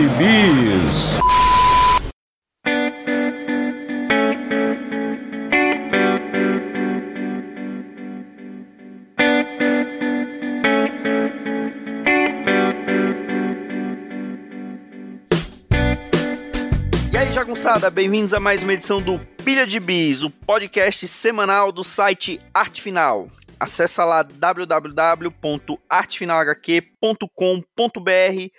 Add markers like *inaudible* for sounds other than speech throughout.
Bis. E aí, jagunçada, bem-vindos a mais uma edição do Pilha de Bis, o podcast semanal do site Arte Final. Acesse lá www.artefinalhq.com.br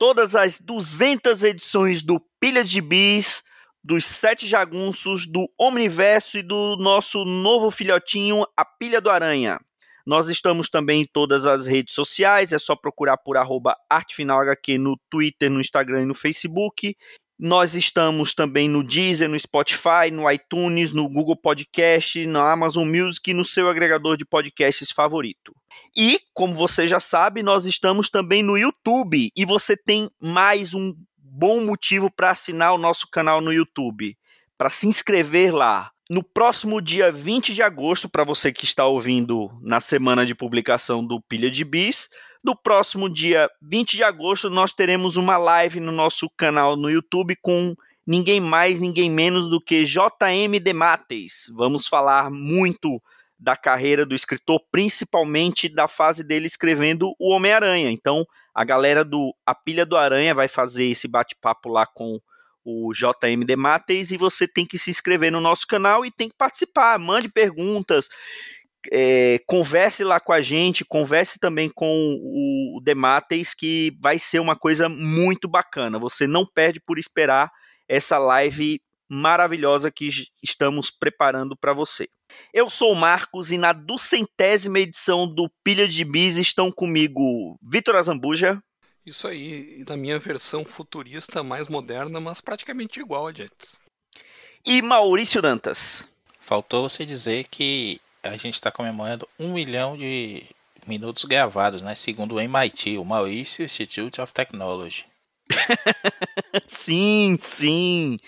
todas as 200 edições do Pilha de Bis, dos Sete Jagunços, do Omniverso e do nosso novo filhotinho, a Pilha do Aranha. Nós estamos também em todas as redes sociais, é só procurar por arroba artefinalhq no Twitter, no Instagram e no Facebook. Nós estamos também no Deezer, no Spotify, no iTunes, no Google Podcast, na Amazon Music e no seu agregador de podcasts favorito. E, como você já sabe, nós estamos também no YouTube e você tem mais um bom motivo para assinar o nosso canal no YouTube, para se inscrever lá. No próximo dia 20 de agosto, para você que está ouvindo na semana de publicação do Pilha de Bis, no próximo dia 20 de agosto, nós teremos uma live no nosso canal no YouTube com ninguém mais, ninguém menos do que JM Demates. Vamos falar muito da carreira do escritor, principalmente da fase dele escrevendo O Homem-Aranha. Então, a galera do A Pilha do Aranha vai fazer esse bate-papo lá com o JM Demates e você tem que se inscrever no nosso canal e tem que participar. Mande perguntas, é, converse lá com a gente, converse também com o Demates, que vai ser uma coisa muito bacana. Você não perde por esperar essa live maravilhosa que estamos preparando para você. Eu sou o Marcos e na duzentésima edição do Pilha de Bis estão comigo Vitor Azambuja. Isso aí, na minha versão futurista mais moderna, mas praticamente igual a Jets. E Maurício Dantas. Faltou você dizer que a gente está comemorando um milhão de minutos gravados, né? Segundo o MIT, o Maurício Institute of Technology. *laughs* sim, sim.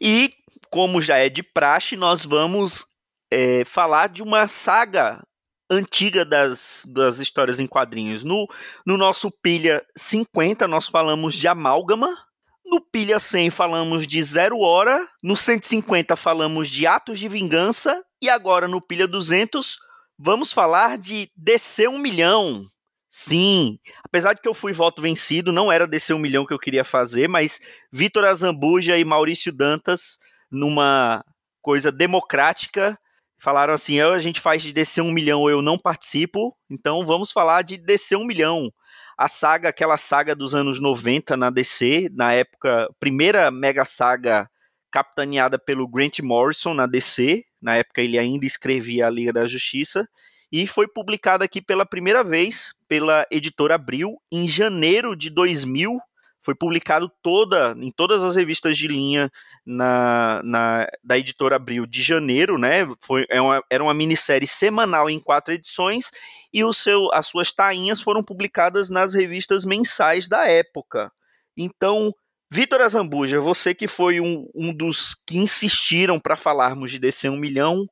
E como já é de praxe, nós vamos é, falar de uma saga antiga das, das histórias em quadrinhos. No, no nosso Pilha 50, nós falamos de Amálgama. No Pilha 100, falamos de Zero Hora. No 150, falamos de Atos de Vingança. E agora, no Pilha 200, vamos falar de descer um milhão. Sim, apesar de que eu fui voto vencido, não era descer um milhão que eu queria fazer, mas Vitor Azambuja e Maurício Dantas, numa coisa democrática, falaram assim: a gente faz de descer um milhão ou eu não participo, então vamos falar de descer um milhão. A saga, aquela saga dos anos 90 na DC, na época, primeira mega saga capitaneada pelo Grant Morrison na DC, na época ele ainda escrevia a Liga da Justiça, e foi publicada aqui pela primeira vez pela editora Abril em janeiro de 2000 foi publicado toda em todas as revistas de linha na, na da editora Abril de janeiro, né? Foi, é uma, era uma minissérie semanal em quatro edições e o seu, as suas tainhas foram publicadas nas revistas mensais da época. Então, Vitor Azambuja, você que foi um, um dos que insistiram para falarmos de DC 1 milhão,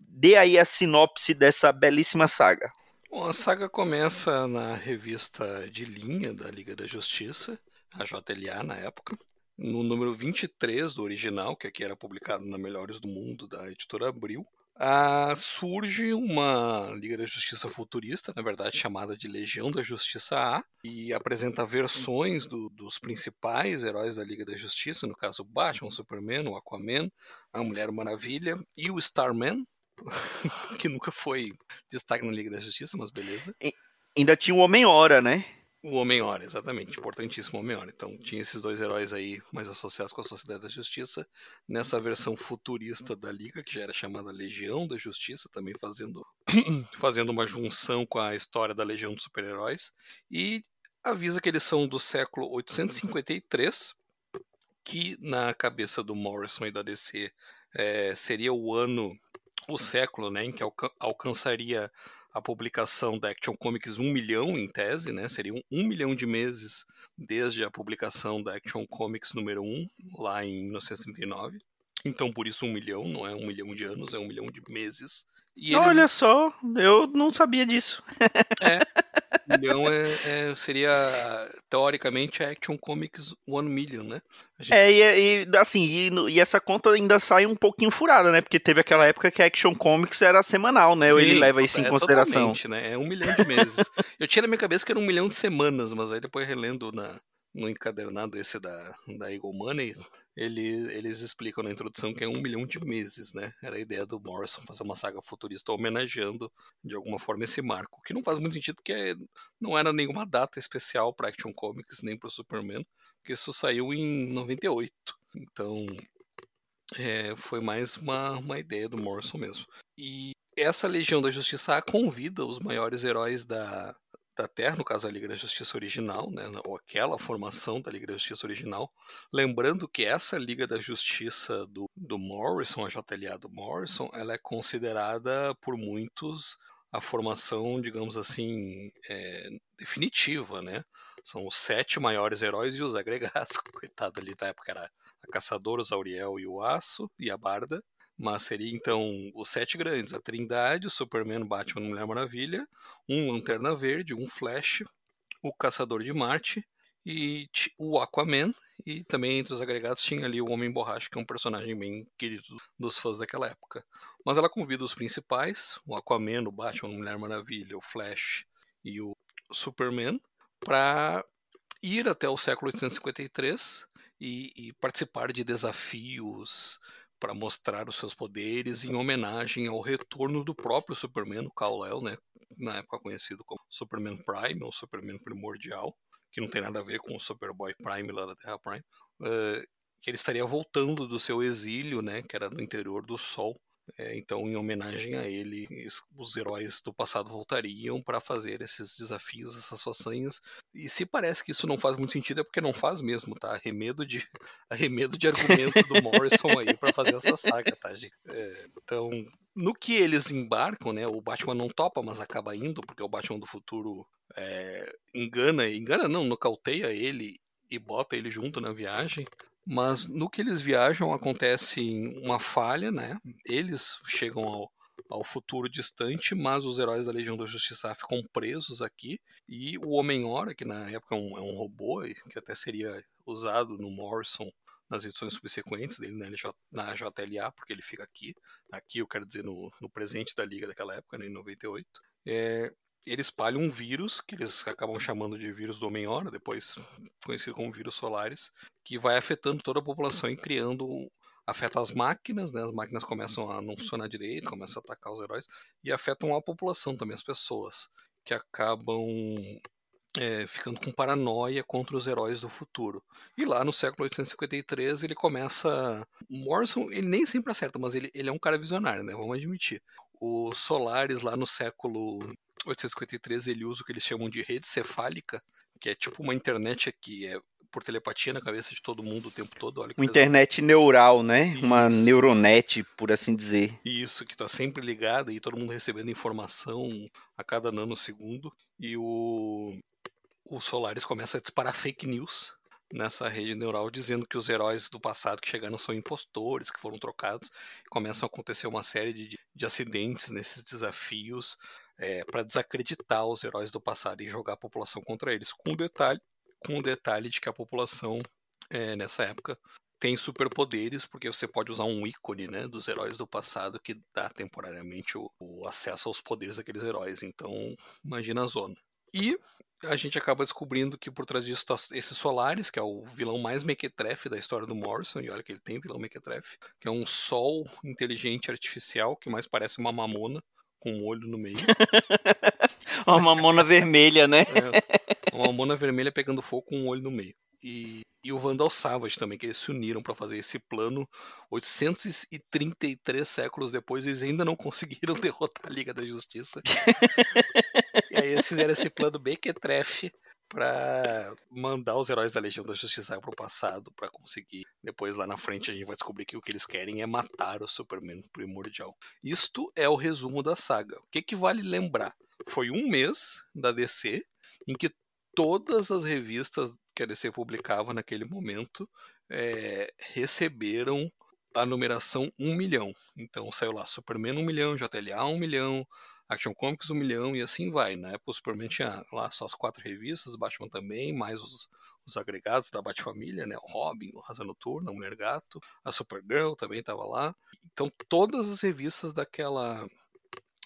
dê aí a sinopse dessa belíssima saga. Bom, a saga começa na revista de linha da Liga da Justiça, a JLA na época, no número 23 do original, que aqui era publicado na Melhores do Mundo, da editora Abril, ah, surge uma Liga da Justiça futurista, na verdade chamada de Legião da Justiça A, e apresenta versões do, dos principais heróis da Liga da Justiça, no caso Batman, Superman, o Aquaman, a Mulher Maravilha e o Starman, *laughs* que nunca foi destaque na Liga da Justiça, mas beleza. E, ainda tinha o Homem-Hora, né? O Homem-Hora, exatamente. Importantíssimo Homem-Hora. Então, tinha esses dois heróis aí mais associados com a Sociedade da Justiça. Nessa versão futurista da Liga, que já era chamada Legião da Justiça, também fazendo, *coughs* fazendo uma junção com a história da Legião dos Super-Heróis. E avisa que eles são do século 853, que na cabeça do Morrison e da DC é, seria o ano, o século, né, em que alca alcançaria a publicação da Action Comics 1 milhão em tese, né? Seriam um milhão de meses desde a publicação da Action Comics número 1, lá em 1939. Então, por isso, um milhão, não é um milhão de anos, é um milhão de meses. E Olha só, eu não sabia disso. é. Milhão é, é, seria, teoricamente, a Action Comics One Million, né? Gente... É, e, e assim, e, e, essa conta ainda sai um pouquinho furada, né? Porque teve aquela época que a Action Comics era semanal, né? Sim, Ou ele leva isso é, em consideração. né? É um milhão de meses. Eu tinha na minha cabeça que era um milhão de semanas, mas aí depois relendo na, no encadernado esse da, da Eagle Money, ele, eles explicam na introdução que é um milhão de meses, né? Era a ideia do Morrison fazer uma saga futurista homenageando de alguma forma esse marco, que não faz muito sentido porque não era nenhuma data especial para Action Comics nem para o Superman, porque isso saiu em 98. Então é, foi mais uma, uma ideia do Morrison mesmo. E essa Legião da Justiça convida os maiores heróis da, da Terra, no caso a Liga da Justiça original, né, ou aquela formação da Liga da Justiça original. Lembrando que essa Liga da Justiça do, do Morrison, a JLA do Morrison, ela é considerada por muitos a formação, digamos assim, é, definitiva, né? São os sete maiores heróis e os *laughs* agregados. Coitado ali na época era a Caçadora, o Zauriel e o Aço e a Barda. Mas seria então os sete grandes: a Trindade, o Superman, Batman, Mulher Maravilha, um Lanterna Verde, um Flash, o Caçador de Marte e o Aquaman. E também entre os agregados tinha ali o Homem Borracha, que é um personagem bem querido dos fãs daquela época. Mas ela convida os principais: o Aquaman, o Batman, Mulher Maravilha, o Flash e o Superman, para ir até o século 853 e, e participar de desafios para mostrar os seus poderes em homenagem ao retorno do próprio Superman, o Kal-El, né, na época conhecido como Superman Prime ou Superman Primordial, que não tem nada a ver com o Superboy Prime lá da Terra Prime, uh, que ele estaria voltando do seu exílio, né, que era no interior do Sol, é, então, em homenagem a ele, os heróis do passado voltariam para fazer esses desafios, essas façanhas. E se parece que isso não faz muito sentido, é porque não faz mesmo, tá? Arremedo de, *laughs* arremedo de argumento do Morrison aí para fazer essa saga, tá, gente? É, então, no que eles embarcam, né? O Batman não topa, mas acaba indo, porque o Batman do futuro é, engana, engana não, nocauteia ele e bota ele junto na viagem. Mas no que eles viajam acontece *laughs* uma falha, né? Eles chegam ao, ao futuro distante, mas os heróis da Legião da Justiça ficam presos aqui. E o Homem-Hora, que na época é um, é um robô, que até seria usado no Morrison nas edições subsequentes dele né, na JLA, porque ele fica aqui. Aqui eu quero dizer no, no presente da Liga daquela época, né, em 98. É, ele espalha um vírus, que eles acabam chamando de vírus do Homem-Hora, depois conhecido como vírus solares, que vai afetando toda a população e criando. afeta as máquinas, né? As máquinas começam a não funcionar direito, começam a atacar os heróis, e afetam a população também, as pessoas, que acabam é, ficando com paranoia contra os heróis do futuro. E lá no século 853 ele começa. Morrison, ele nem sempre acerta, mas ele, ele é um cara visionário, né? Vamos admitir. O Solaris lá no século 853 ele usa o que eles chamam de rede cefálica, que é tipo uma internet que é por telepatia na cabeça de todo mundo o tempo todo. Olha uma internet neural, né? Isso. Uma neuronet, por assim dizer. Isso, que está sempre ligada e todo mundo recebendo informação a cada nanosegundo. E o, o Solaris começa a disparar fake news nessa rede neural dizendo que os heróis do passado que chegaram são impostores, que foram trocados. Começam a acontecer uma série de, de acidentes nesses desafios é, para desacreditar os heróis do passado e jogar a população contra eles. Com o detalhe, com o detalhe de que a população é, nessa época tem superpoderes, porque você pode usar um ícone né, dos heróis do passado que dá temporariamente o, o acesso aos poderes daqueles heróis. Então, imagina a zona. E a gente acaba descobrindo que por trás disso está esse Solaris, que é o vilão mais mequetrefe da história do Morrison, e olha que ele tem vilão mequetrefe, que é um sol inteligente artificial que mais parece uma mamona com um olho no meio. *laughs* uma mamona vermelha, né? É, uma mamona vermelha pegando fogo com um olho no meio. E, e o Vandal Savage também, que eles se uniram para fazer esse plano 833 séculos depois, eles ainda não conseguiram *laughs* derrotar a Liga da Justiça. *laughs* e aí eles fizeram esse plano bem que trefe para mandar os heróis da Legião da Justiça para o passado para conseguir. Depois lá na frente a gente vai descobrir que o que eles querem é matar o Superman primordial. Isto é o resumo da saga. O que, que vale lembrar? Foi um mês da DC em que todas as revistas que a DC publicava naquele momento é, receberam a numeração 1 milhão. Então saiu lá Superman 1 milhão, JLA 1 milhão, Action Comics um milhão e assim vai. Época o Superman tinha lá só as quatro revistas, Batman também, mais os, os agregados da Batfamília, né? O Robin, o Asa Noturna, o Mulher Gato, a Supergirl também estava lá. Então todas as revistas daquela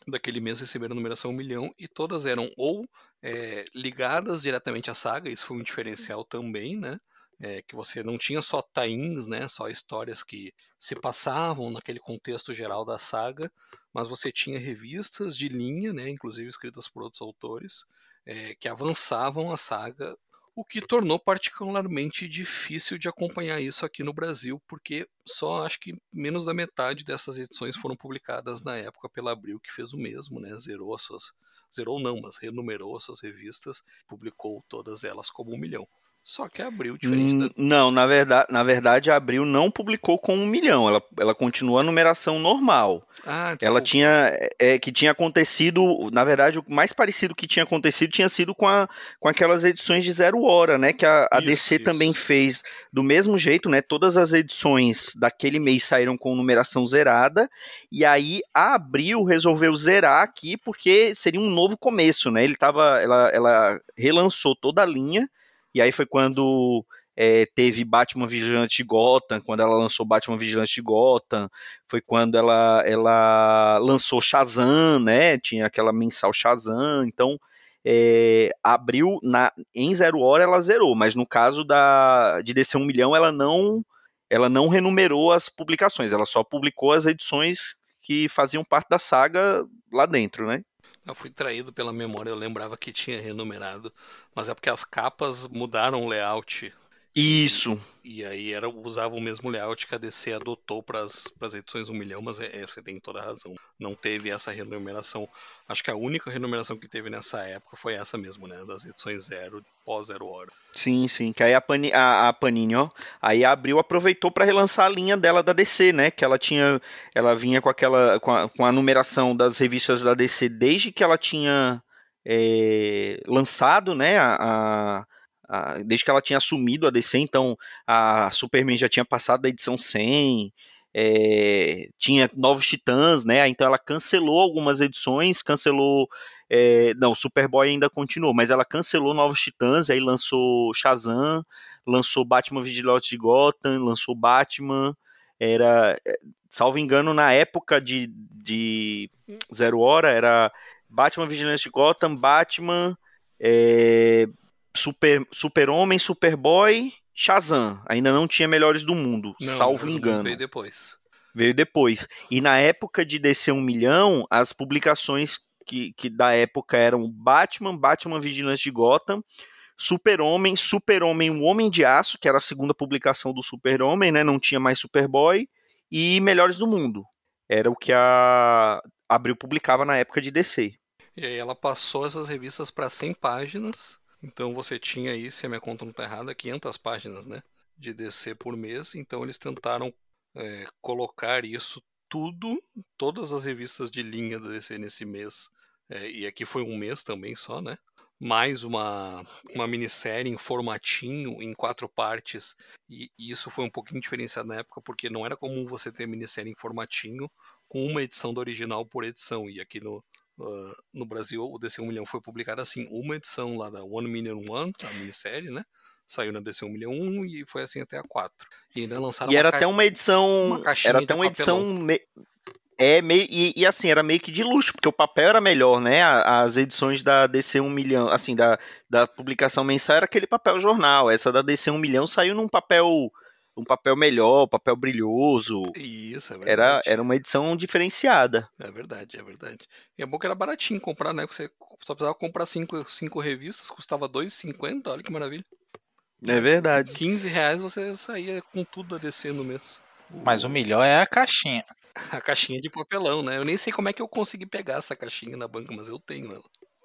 daquele mês receberam numeração 1 milhão e todas eram ou é, ligadas diretamente à saga, isso foi um diferencial também, né? É, que você não tinha só tains, né, só histórias que se passavam naquele contexto geral da saga, mas você tinha revistas de linha, né, inclusive escritas por outros autores, é, que avançavam a saga, o que tornou particularmente difícil de acompanhar isso aqui no Brasil, porque só acho que menos da metade dessas edições foram publicadas na época pela Abril, que fez o mesmo, né, zerou as suas, zerou não, mas renumerou as suas revistas, publicou todas elas como um milhão. Só que abriu diferente da... Não, na verdade, na verdade a Abril não publicou com um milhão. Ela, ela continua a numeração normal. Ah, ela tinha. É, que tinha acontecido. Na verdade, o mais parecido que tinha acontecido tinha sido com, a, com aquelas edições de zero hora, né? Que a, a isso, DC isso. também fez do mesmo jeito, né? Todas as edições daquele mês saíram com numeração zerada. E aí a Abril resolveu zerar aqui porque seria um novo começo, né? Ele tava. Ela, ela relançou toda a linha e aí foi quando é, teve Batman Vigilante Gotham, quando ela lançou Batman Vigilante de Gotham, foi quando ela, ela lançou Shazam, né? Tinha aquela mensal Shazam, então é, abriu na, em zero hora ela zerou, mas no caso da de descer um milhão ela não ela não renumerou as publicações, ela só publicou as edições que faziam parte da saga lá dentro, né? Eu fui traído pela memória, eu lembrava que tinha renumerado, mas é porque as capas mudaram o layout. Isso. E, e aí era, usava o mesmo layout que a DC adotou para as edições 1 milhão, mas é, é, você tem toda a razão. Não teve essa renumeração. Acho que a única renumeração que teve nessa época foi essa mesmo, né? Das edições zero, pós zero hora. Sim, sim. Que aí a, Pani, a, a Panini, ó. Aí a Abril aproveitou para relançar a linha dela da DC, né? Que ela tinha. Ela vinha com aquela. com a, com a numeração das revistas da DC desde que ela tinha. É, lançado, né, a, a desde que ela tinha assumido a DC, então a Superman já tinha passado da edição 100, é, tinha novos titãs, né? Então ela cancelou algumas edições, cancelou. É, não, Superboy ainda continuou, mas ela cancelou novos titãs, aí lançou Shazam, lançou Batman Vigilante de Gotham, lançou Batman. Era, é, salvo engano, na época de, de Zero Hora, era Batman Vigilante de Gotham, Batman, é, Super, Super-Homem, Superboy, Shazam. Ainda não tinha Melhores do Mundo, não, salvo engano. Veio depois. Veio depois. E na época de descer um milhão, as publicações que, que da época eram Batman, Batman Vigilante de Gotham, Super-Homem, Super-Homem, o Homem de Aço, que era a segunda publicação do Super-Homem, né? Não tinha mais Superboy, e Melhores do Mundo. Era o que a Abril publicava na época de DC. E aí ela passou essas revistas para 100 páginas então você tinha aí, se a minha conta não está errada, 500 páginas né, de DC por mês. Então eles tentaram é, colocar isso tudo, todas as revistas de linha da DC nesse mês. É, e aqui foi um mês também só, né? Mais uma, uma minissérie em formatinho, em quatro partes. E, e isso foi um pouquinho diferenciado na época, porque não era comum você ter minissérie em formatinho com uma edição do original por edição. E aqui no, Uh, no Brasil, o DC 1 milhão foi publicado assim, uma edição lá da One Million One, a minissérie, né? Saiu na DC 1 milhão 1 e foi assim até a 4. E ainda lançaram E era até uma edição, uma era até uma edição me... é meio e, e, assim, era meio que de luxo, porque o papel era melhor, né? As edições da DC 1 milhão, assim, da, da publicação mensal era aquele papel jornal. Essa da DC 1 milhão saiu num papel um papel melhor, um papel brilhoso. Isso, é verdade. Era, era uma edição diferenciada. É verdade, é verdade. E é bom que era baratinho comprar, né? Você só precisava comprar cinco, cinco revistas, custava R$ 2,50, olha que maravilha. É verdade. 15 reais você saía com tudo a descer no mês. Mas o melhor é a caixinha. A caixinha de papelão, né? Eu nem sei como é que eu consegui pegar essa caixinha na banca, mas eu tenho ela.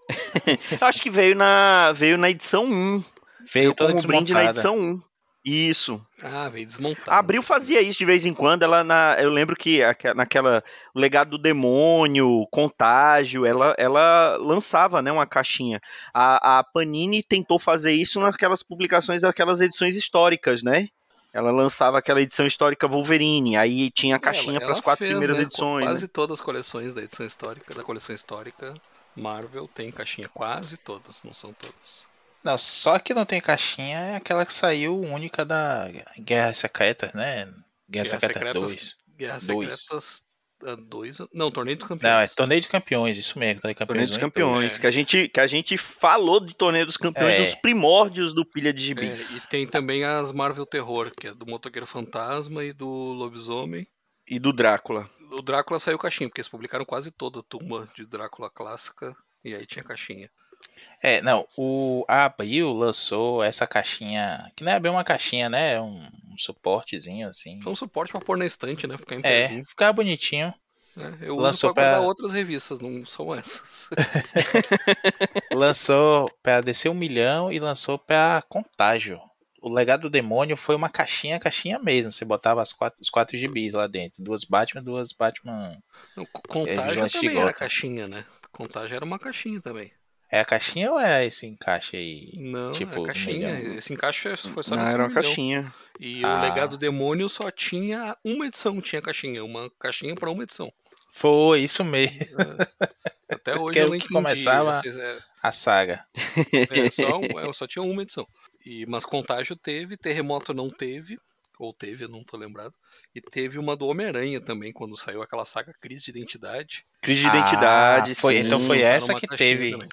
*laughs* Acho que veio na, veio na edição 1. Veio, veio como brinde na edição 1. Isso. Ah, veio desmontado. A Abril fazia isso de vez em quando. Ela na, eu lembro que naquela o legado do demônio, contágio, ela, ela lançava, né, uma caixinha. A, a Panini tentou fazer isso naquelas publicações daquelas edições históricas, né? Ela lançava aquela edição histórica Wolverine, aí tinha a caixinha Ela- para as quatro fez, primeiras né, edições. Quase né? todas as coleções da edição histórica, da coleção histórica Marvel tem caixinha, quase todas, não são todas. Não, só que não tem caixinha é aquela que saiu única da Guerra Secreta, né? Guerra, Guerra Secreta Secretas 2. Guerra Dois. Secretas 2. Não, Torneio dos Campeões. Não, é Torneio de Campeões, isso mesmo. Torneio Torneio dos. Campeões, é. que, a gente, que a gente falou de Torneio dos Campeões É. nos primórdios do Pilha de É, Gibis. e tem também as Marvel Terror, que é do Motoqueiro Fantasma e do Lobisomem. E do Drácula. O Drácula saiu caixinha, porque eles publicaram quase toda a tumba de Drácula clássica. E aí tinha caixinha. É, não, o a Abril lançou essa caixinha, que não é bem uma caixinha, né? É um, um suportezinho assim. Foi um suporte pra pôr na estante, né? Ficar em É, pezinho. ficava bonitinho. né? Eu lançou uso pra pra- outras revistas, não são essas. *laughs* Lançou pra descer um milhão e lançou pra Contágio. O Legado do Demônio foi uma caixinha, caixinha mesmo. Você botava as quatro, os quatro gibis lá dentro. Duas Batman, duas Batman. Não, Contágio de também era caixinha, né? Contágio era uma caixinha também. É a caixinha ou é esse encaixe aí? Não, Tipo, é caixinha. milhão. Esse encaixe foi só Não, nesse era uma milhão. caixinha. E Ah. o Legado Demônio só tinha uma edição, tinha caixinha. Uma caixinha pra uma edição. Foi, isso mesmo. Até *laughs* hoje Porque eu o não que entendi. começava- Esses, é, A saga. é, *laughs* só, é, só tinha uma edição. E, mas Contágio teve, Terremoto não teve. Ou teve, eu não tô lembrado. E teve uma do Homem-Aranha também, quando saiu aquela saga Crise de Identidade. Crise de Ah, identidade, foi, sim. então foi essa que caixinha teve. também.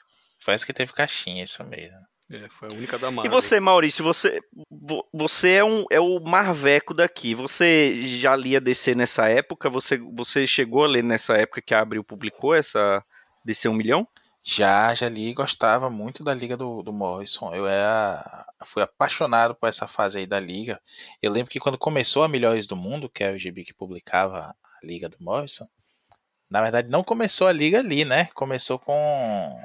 Foi essa que teve caixinha, isso mesmo. É, foi a única da E Marvel. você, Maurício, você, vo- você é, um, é o Marveco daqui. Você já lia DC nessa época? Você, você chegou a ler nessa época que a Abril publicou essa DC 1 milhão? Já, já li e gostava muito da Liga do, do Morrison. Eu era, fui apaixonado por essa fase aí da Liga. Eu lembro que quando começou a Melhores do Mundo, que é o gibi que publicava a Liga do Morrison, na verdade não começou a Liga ali, né? Começou com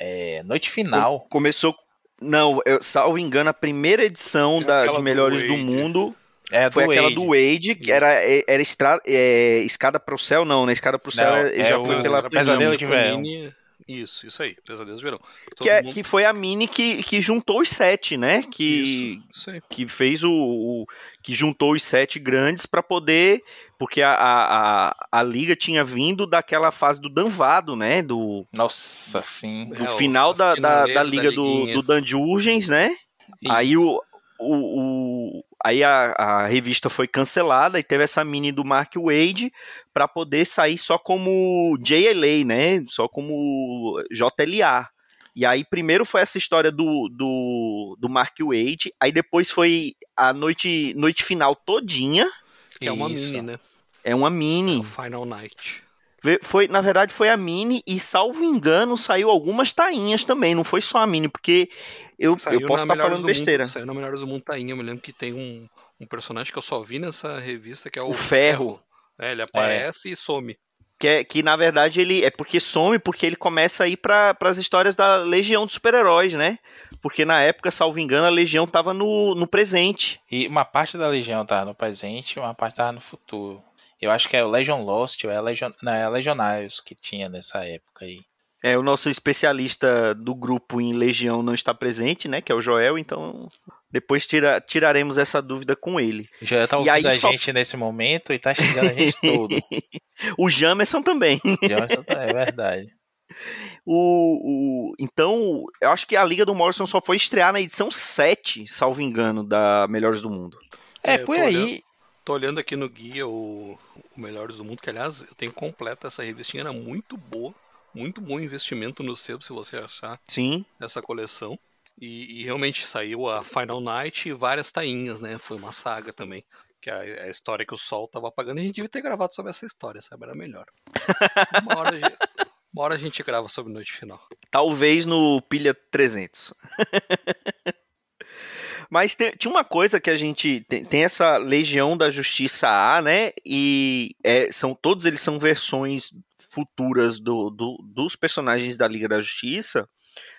é, Noite Final. Começou. Não, eu, salvo engano, a primeira edição É da, de do Melhores do Wade. Mundo É, foi do aquela Wade. do Wade, que era, era estra, é, Escada pro Céu, não, né? Escada pro Céu Não, é- é já o foi pela Pesadelo de Verão. Isso, isso aí, Pesadelo de Verão. Todo Que, é- mundo- que foi a mini que, que juntou os sete, né? Que, Isso, isso aí. que fez o, o- que juntou os sete grandes para poder porque a, a, a, a liga tinha vindo daquela fase do Danvado, né? Do, Nossa, sim. do É, final da, da, da da liga do, liguinha. do Dungeons, né? Isso. Aí o, o, o- aí a, a revista foi cancelada e teve essa mini do Mark Wade para poder sair só como JLA, né? Só como JLA. E aí primeiro foi essa história do, do, do Mark Wade, aí depois foi a noite, noite final todinha, Que é uma Isso. mini, né? é uma É mini. o Final Night. Foi, na verdade, foi a mini, e salvo engano, saiu algumas tainhas também, não foi só a mini, porque eu, Saiu eu posso estar Melhores falando do besteira. Mundo, saiu na Melhores do Mundo Tainha. Eu me lembro que tem um, um personagem que eu só vi nessa revista, que é o, O Ferro. É, ele aparece e some. Que, é- que na verdade ele é porque some, porque ele começa a ir para as histórias da Legião dos Super-Heróis, né? Porque na época, salvo engano, a Legião tava no, no presente. E uma parte da Legião tá no presente e uma parte tá no futuro. Eu acho que é o Legion Lost ou é a Legion, não, é a Legionários que tinha nessa época aí. É, o nosso especialista do grupo em Legião não está presente, né? Que é o Joel, então depois tira, tiraremos essa dúvida com ele. Já tá ouvindo aí a só- gente nesse momento e tá xingando a gente *laughs* todo. O Jamerson também. Jamerson tá- é verdade. *laughs* O, o- então, eu acho que a Liga do Morrison só foi estrear na edição 7, salvo engano, da Melhores do Mundo. É, É, por aí. Tô olhando aqui no guia o, o Melhores do Mundo, que aliás eu tenho completa essa revistinha, era muito boa. Muito bom investimento no sebo, se você achar Sim. essa coleção. E, e realmente saiu a Final Night e várias tainhas, né? Foi uma saga também. Que a, a história que o Sol tava apagando. A gente devia ter gravado sobre essa história, sabe? Era melhor. *laughs* Uma hora, a gente, uma hora a gente grava sobre Noite Final. Talvez no Pilha 300. *laughs* Mas tem- tinha uma coisa que a gente tem, tem essa Legião da Justiça A, né? E é, são todos eles são versões futuras do, do- dos personagens da Liga da Justiça,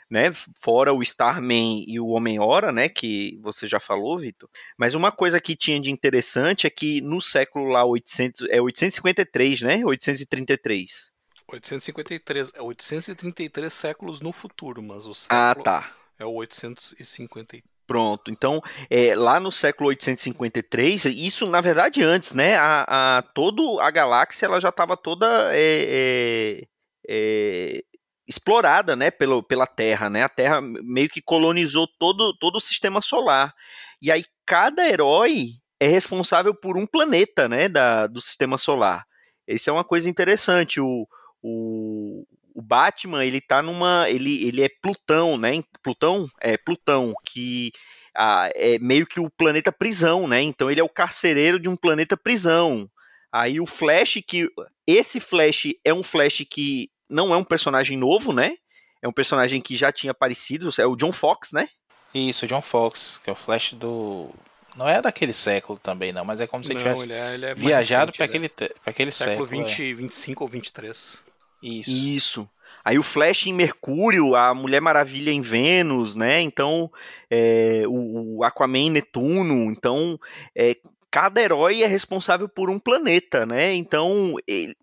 né? Fora o Starman e o Homem-Hora, né? Que você já falou, Vitor. Mas uma coisa que tinha de interessante é que no século lá 800 é 853, né? 833. 853, é 833 séculos no futuro, mas o Ah, século tá. é o 853. Pronto. Então, é, lá no século 853, isso na verdade antes, né? A, a todo a galáxia ela já estava toda é, é, é, explorada, né? Pelo, pela Terra, né? A Terra meio que colonizou todo, todo o sistema solar. E aí cada herói é responsável por um planeta, né? Da, do sistema solar. Isso é uma coisa interessante. O, o, o Batman, ele tá numa. Ele, ele é Plutão, né? Plutão? É, Plutão, que ah, é meio que o planeta prisão, né? Então ele é o carcereiro de um planeta prisão. Aí o Flash, que. Esse Flash é um Flash que não é um personagem novo, né? É um personagem que já tinha aparecido, é o John Fox, né? Isso, John Fox, que é o Flash do. Não é daquele século também, não, mas é como se ele tivesse ele é, ele é viajado para aquele, pra aquele século. século 20, é. 25 ou 23. Isso. Isso. Aí o Flash em Mercúrio, a Mulher Maravilha em Vênus, né? Então, é, o, Aquaman em Netuno. Então, é, cada herói é responsável por um planeta, né? Então,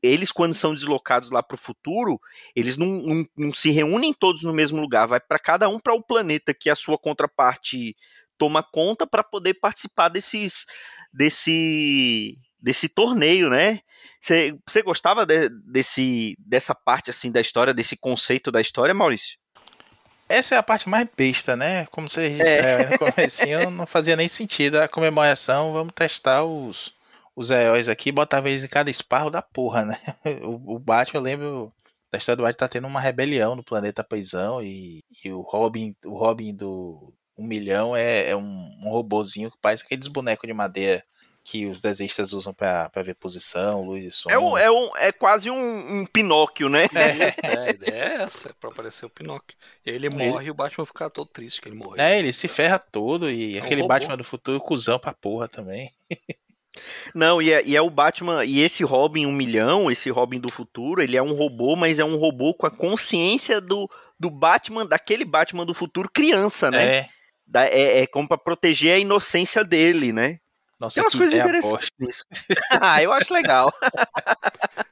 eles, quando são deslocados lá para o futuro, eles não, não, não, se reúnem todos no mesmo lugar, vai para cada um para o planeta que a sua contraparte toma conta para poder participar desses desse desse torneio, né? Você gostava de, desse, dessa parte assim da história, desse conceito da história, Maurício? Essa é a parte mais besta, né? Como você disse é. no comecinho, não fazia nem sentido a comemoração. Vamos testar os, os heróis aqui, botar eles em cada esparro da porra, né? *laughs* O, o Batman, eu lembro da história do Batman tá tendo uma rebelião no planeta Paisão e, e o Robin, o Robin do um milhão é, é um, um robozinho que parece aqueles bonecos de madeira que os desenhistas usam para ver posição, luz e som. É, um, é, um, é quase um, um Pinóquio, né? É, *laughs* é, a ideia é essa, pra aparecer o Pinóquio. Ele morre ele... e o Batman fica todo triste que ele morreu. É, ele se ferra todo e é aquele um Batman do futuro cuzão pra porra também. *laughs* Não, e é, e é, o Batman, e esse Robin um milhão, esse Robin do futuro, ele é um robô, mas é um robô com a consciência do, do Batman, daquele Batman do futuro criança, né? É. Da, é, é como pra proteger a inocência dele, né? Nossa, Tem umas coisas interessantes nisso. *laughs* ah, eu acho legal.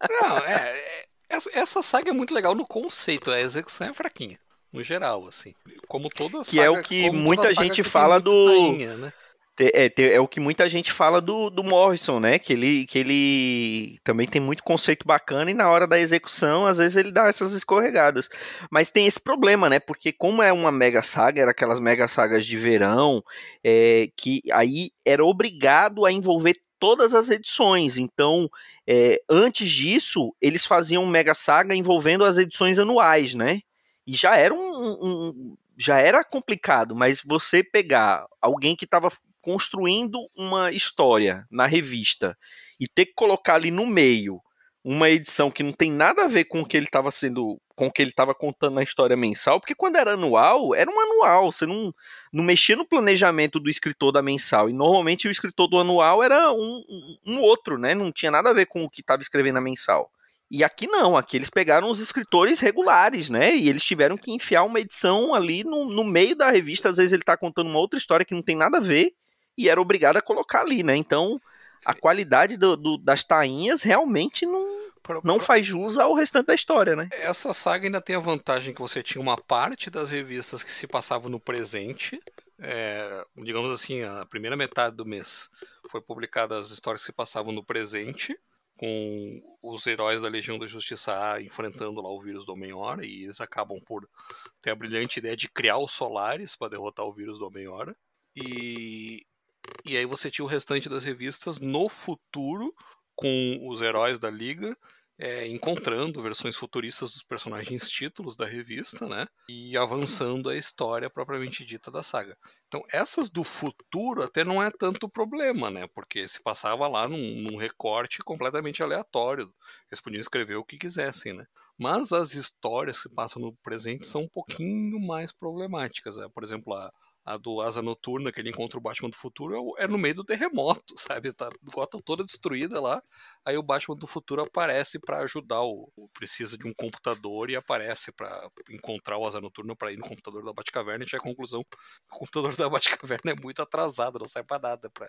Não, é, é, essa saga é muito legal no conceito, a execução é fraquinha, no geral, assim. Como toda saga, Que é o que muita gente fala do. Rainha, né? É, é, o que muita gente fala do, do Morrison, né? Que ele, que ele também tem muito conceito bacana e na hora da execução, às vezes ele dá essas escorregadas. Mas tem esse problema, né? Porque como é uma mega saga, era aquelas mega sagas de verão, é, que aí era obrigado a envolver todas as edições. Então, é, antes disso, eles faziam mega saga envolvendo as edições anuais, né? E já era um, um já era complicado, mas você pegar alguém que estava construindo uma história na revista e ter que colocar ali no meio uma edição que não tem nada a ver com o que ele estava sendo, com o que ele estava contando na história mensal, porque quando era anual, era um anual, você não, não mexia no planejamento do escritor da mensal, e normalmente o escritor do anual era um, um, outro, né? Não tinha nada a ver com o que estava escrevendo na mensal. E aqui não, aqui eles pegaram os escritores regulares, né? E eles tiveram que enfiar uma edição ali no, no meio da revista. Às vezes ele está contando uma outra história que não tem nada a ver e era obrigado a colocar ali, né? Então a qualidade do, do, das tainhas realmente não, não faz jus ao restante da história, né? Essa saga ainda tem a vantagem que você tinha uma parte das revistas que se passavam no presente. É, digamos assim, a primeira metade do mês foi publicada as histórias que se passavam no presente, com os heróis da Legião da Justiça A enfrentando lá o vírus do Homem-Hora, e eles acabam por ter a brilhante ideia de criar os Solares para derrotar o vírus do Homem-Hora. E e aí você tinha o restante das revistas no futuro, com os heróis da Liga, é, encontrando versões futuristas dos personagens títulos da revista, né? E avançando a história propriamente dita da saga. Então, essas do futuro até não é tanto problema, né? Porque se passava lá num, num recorte completamente aleatório. Eles podiam escrever o que quisessem, né? Mas as histórias que passam no presente são um pouquinho mais problemáticas. Né? Por exemplo, a, a do Asa Noturna, que ele encontra o Batman do futuro, é, é no meio do terremoto, *laughs* sabe? Tá Gotham toda destruída lá. Aí o Batman do futuro aparece para ajudar o, o, Precisa de um computador e aparece para encontrar o Asa Noturna para ir no computador da Batcaverna e tinha a conclusão o computador da Batcaverna é muito atrasado, não serve pra nada. Pra...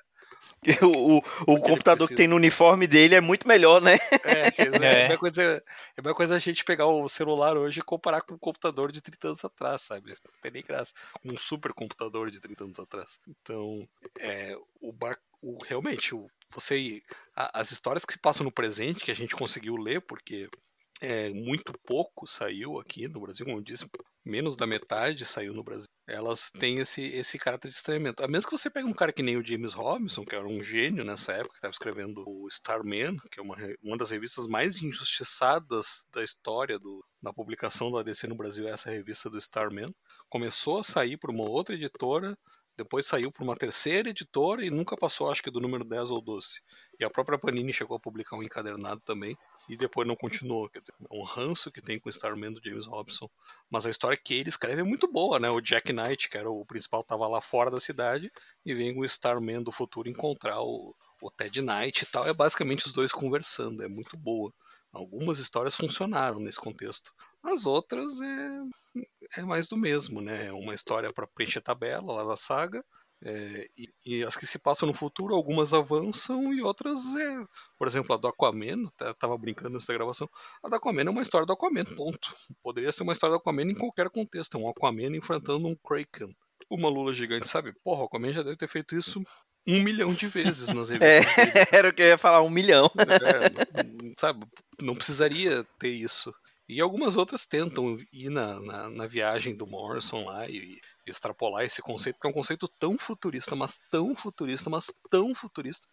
o, o, o computador que tem no uniforme dele é muito melhor, né? É, é. É, a coisa, é a mesma coisa a gente pegar o celular hoje e comparar com um computador de 30 anos atrás, sabe? Não tem nem graça. Um super computador computador de 30 anos atrás. Então, é, o, o realmente, o, você a, as histórias que se passam no presente que a gente conseguiu ler, porque é, muito pouco saiu aqui no Brasil, como eu disse, menos da metade saiu no Brasil. Elas têm esse, esse caráter de estranhamento. A menos que você pegue um cara que nem o James Robinson, que era um gênio nessa época, que estava escrevendo o Starman, que é uma, uma das revistas mais injustiçadas da história do, da publicação do ADC no Brasil, é essa revista do Starman. Começou a sair por uma outra editora, depois saiu para uma terceira editora e nunca passou, acho que, do número 10 ou 12. E a própria Panini chegou a publicar um encadernado também e depois não continuou. Quer dizer, é um ranço que tem com o Starman do James Robson. Mas a história que ele escreve é muito boa, né? O Jack Knight, que era o principal, estava lá fora da cidade e vem o Starman do futuro encontrar o, o Ted Knight e tal. É basicamente os dois conversando, é muito boa. Algumas histórias funcionaram nesse contexto. As outras é, é mais do mesmo, né? É uma história para preencher tabela lá da saga é, e, e, as que se passam no futuro, algumas avançam e outras é. Por exemplo, a do Aquaman, tava brincando nessa gravação. A do Aquaman é uma história do Aquaman, ponto. Poderia ser uma história do Aquaman em qualquer contexto. É um Aquaman enfrentando um Kraken. Uma Lula gigante, sabe? Porra, o Aquaman já deve ter feito isso um milhão de vezes nas revistas. É, *laughs* era o que eu ia falar, um milhão. É, sabe? Não precisaria ter isso. E algumas outras tentam ir na, na, na viagem do Morrison lá e extrapolar esse conceito, porque é um conceito tão futurista, mas tão futurista, mas tão futurista,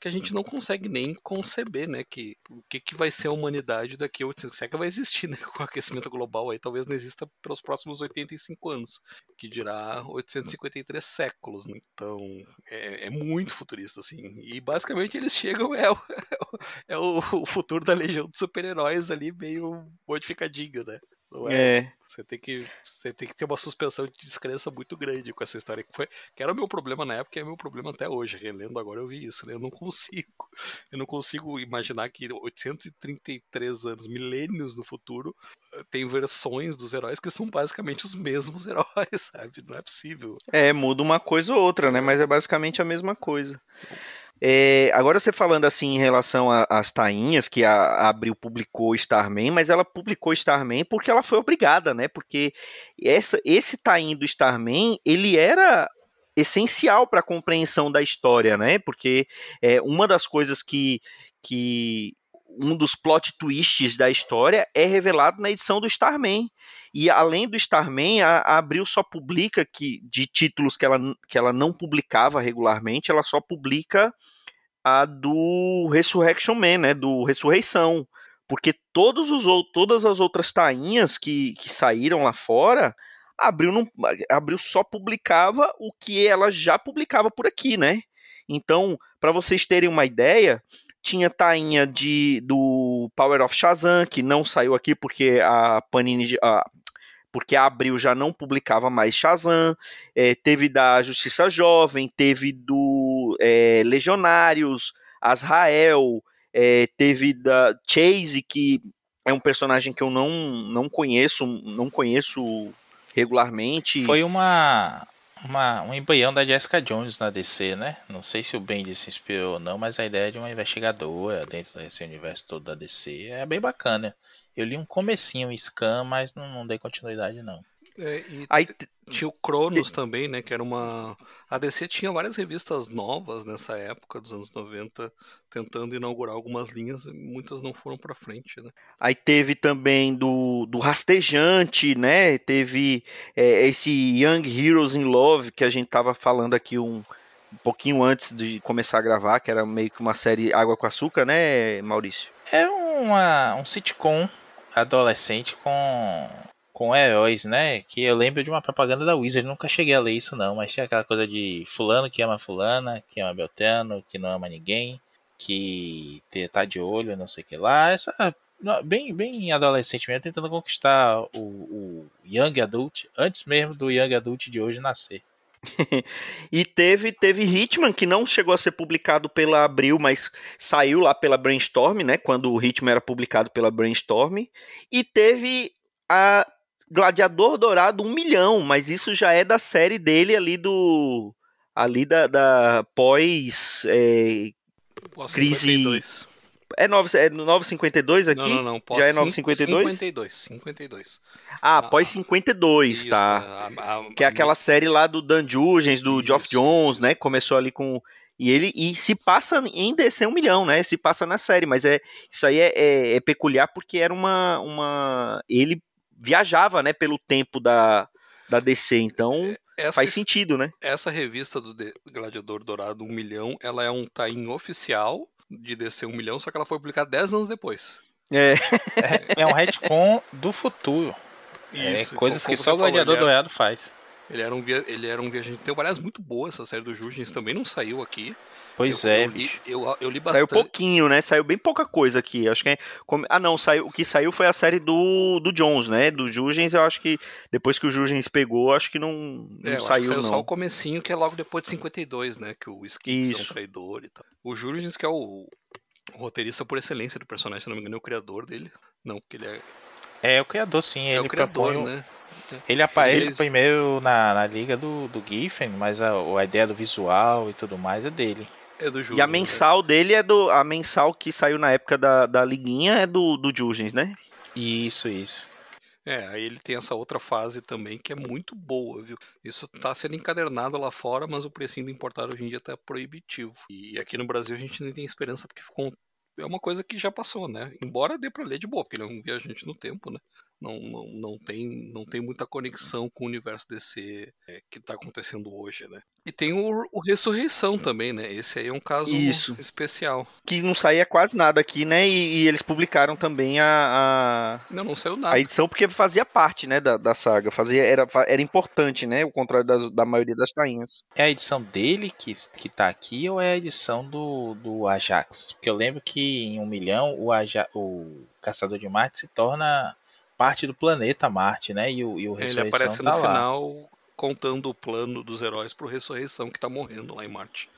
que a gente não consegue nem conceber, né, que o que, que vai ser a humanidade daqui a 800, se é que vai existir, né, *laughs* com o aquecimento global aí, talvez não exista pelos próximos 85 anos, que dirá 853 séculos, né? então é, é, muito futurista, assim, e basicamente eles chegam, *laughs* é o, é o, o futuro da legião de super-heróis ali, meio modificadinho, né. É? é. Você tem que você tem que ter uma suspensão de descrença muito grande com essa história que foi, que era o meu problema na época e é meu problema até hoje. Relendo agora eu vi isso, né? Eu não consigo, eu não consigo imaginar que 833 anos, milênios no futuro, tem versões dos heróis que são basicamente os mesmos *laughs* heróis, sabe? Não é possível. É, muda uma coisa ou outra, né? Mas é basicamente a mesma coisa. É, agora você falando assim em relação às tainhas, que a, a Abril publicou Starman, mas ela publicou Starman porque ela foi obrigada, né? Porque essa, esse tainho do Starman, ele era essencial para a compreensão da história, né? Porque é, uma das coisas que, que um dos plot twists da história é revelado na edição do Starman. E além do Starman, a, a Abril só publica que de títulos que ela, que ela não publicava regularmente, ela só publica a do Resurrection Man, né, do Ressurreição, porque todos os todas as outras tainhas que, que saíram lá fora, Abril não Abril só publicava o que ela já publicava por aqui, né? Então, para vocês terem uma ideia, tinha tainha de do Power of Shazam que não saiu aqui porque a Panini a, porque a Abril já não publicava mais Shazam, é, teve da Justiça Jovem, teve do é, Legionários, Azrael, é, teve da Chase, que é um personagem que eu não, não conheço, não conheço regularmente. Foi uma, uma, um embrião da Jessica Jones na DC, né? Não sei se o Bendy se inspirou ou não, mas a ideia de uma investigadora dentro desse universo todo da DC é bem bacana. Eu li um comecinho Scan, mas não, não dei continuidade não. É, e Aí, tinha o Cronos também, né? Que era uma. A DC tinha várias revistas novas nessa época, dos anos 90, tentando inaugurar algumas linhas, e muitas não foram para frente, né? Aí teve também do, do Rastejante, né? Teve é, esse Young Heroes in Love, que a gente tava falando aqui um, um pouquinho antes de começar a gravar, que era meio que uma série Água com Açúcar, né, Maurício? É uma, um sitcom adolescente com com heróis, né? Que eu lembro de uma propaganda da Wizard, nunca cheguei a ler isso não, mas tinha aquela coisa de fulano que ama fulana, que ama Beltano, que não ama ninguém, que tá de olho, não sei o que lá. Essa bem bem adolescente mesmo, tentando conquistar o, o young adult antes mesmo do young adult de hoje nascer. *laughs* e teve teve Hitman que não chegou a ser publicado pela Abril, mas saiu lá pela Brainstorm, né? Quando o Hitman era publicado pela Brainstorm. E teve a Gladiador Dourado um milhão, mas isso já é da série dele ali do ali da, da pós é, crise É 9, é 952 aqui? Não, não, não. Pós Já é cin- 952? 52, 52. Ah, pós 52, Isso, tá. a- a- Que é a- aquela série lá do Dan Jurgens, do Geoff Isso, Jones, isso. né? Começou ali com. E ele e se passa em DC um milhão, né? Se passa na série, mas é isso aí é, é- é peculiar porque era uma, uma. Ele viajava, né, pelo tempo da, da DC, então essa, faz sentido, né? essa revista do De- Gladiador Dourado 1 milhão, ela é um tain oficial de DC 1 milhão, só que ela foi publicada 10 anos depois. É, É, é um retcon do futuro. É, Isso, coisas como que só o falou, Gladiador ele era- Dourado faz. Ele era um, via... ele era um viajante. Tem, aliás, muito boa essa série do Jurgens, também não saiu aqui. Pois eu, é, eu li, eu, eu li saiu bastante. pouquinho, né? Saiu bem pouca coisa aqui. Acho que é. como- Ah, não, saiu, o que saiu foi a série do, do Jones, né? Do Jurgens, eu acho que depois que o Jurgens pegou, acho que não, não É, eu acho que saiu, saiu só não. o comecinho, que é logo depois de 52, né? Que o Skins é um traidor e tal. O Jurgens, que é o, o roteirista por excelência do personagem, se não me engano, é o criador dele. Não, porque ele é, É o criador, sim. é ele o criador, propõe né? Ele aparece Eles- primeiro na, na liga do, do Giffen, mas a, a ideia do visual e tudo mais é dele. É do Jurgens. E a né? mensal dele é do. A mensal que saiu na época da, da liguinha é do, do Jurgens, né? Isso, isso. É, aí ele tem essa outra fase também que é muito boa, viu? Isso tá sendo encadernado lá fora, mas o precinho do importado hoje em dia tá proibitivo. E aqui no Brasil a gente nem tem esperança porque ficou um- é uma coisa que já passou, né? Embora dê pra ler de boa, porque ele é um viajante no tempo, né? Não, não, não, tem, não tem muita conexão com o universo DC é, que tá acontecendo hoje, né? E tem o, o Ressurreição também, né? Esse aí é um caso Isso. especial. Que não saía quase nada aqui, né? E, e eles publicaram também a, Não, não saiu a, nada. a edição porque fazia parte, né, da, da saga. Fazia, era, era importante, né? O contrário das- da maioria das tainhas. É a edição dele que, que tá aqui ou é a edição do, do Ajax? Porque eu lembro que em um milhão o, Aja, o Caçador de Marte se torna parte do planeta Marte, né? E o, e o Ele Ressurreição aparece tá no lá. final contando o plano dos heróis pro Ressurreição que tá morrendo lá em Marte.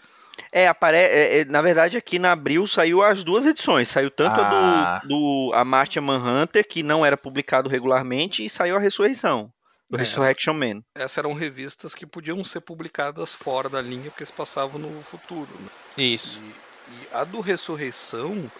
É, apare... é, é, na verdade, aqui na Abril saiu as duas edições. Saiu tanto Ah. a do, do a Martian Manhunter, que não era publicado regularmente, e saiu a Ressurreição. Do É, Resurrection Man. Essas eram revistas que podiam ser publicadas fora da linha porque se passavam no futuro. né? Isso. E, e a do Ressurreição,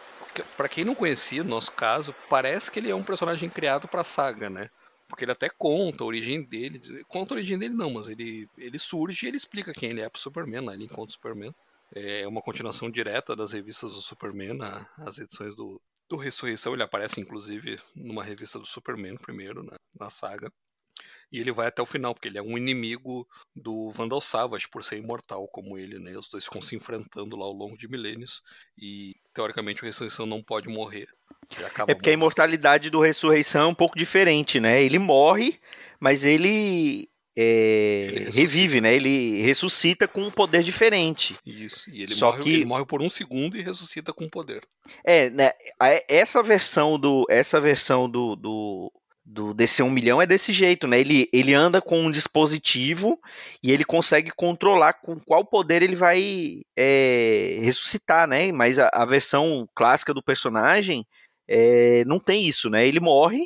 pra quem não conhecia, no nosso caso, parece que ele é um personagem criado pra saga, né? Porque ele até conta a origem dele. Conta a origem dele não, mas ele, ele surge e ele explica quem ele é pro Superman, né? Ele encontra o Superman. É uma continuação direta das revistas do Superman, a- as edições do, do Ressurreição. Ele aparece, inclusive, numa revista do Superman primeiro, na, na saga. E ele vai até o final, porque ele é um inimigo do Vandal Savage, por ser imortal como ele, né? Os dois ficam se enfrentando lá ao longo de milênios. E, teoricamente, o Ressurreição não pode morrer. É porque a morrendo. imortalidade do Ressurreição é um pouco diferente, né? Ele morre, mas ele, é, Ele revive, né? Ele ressuscita com um poder diferente. Isso. E ele, Só morre, que- ele morre por um segundo e ressuscita com poder. É, né? a- Essa versão do, essa versão do, do, do DC 1 milhão é desse jeito, né? Ele, ele anda com um dispositivo e ele consegue controlar com qual poder ele vai é, ressuscitar, né? Mas a, a versão clássica do personagem é, não tem isso, né? Ele morre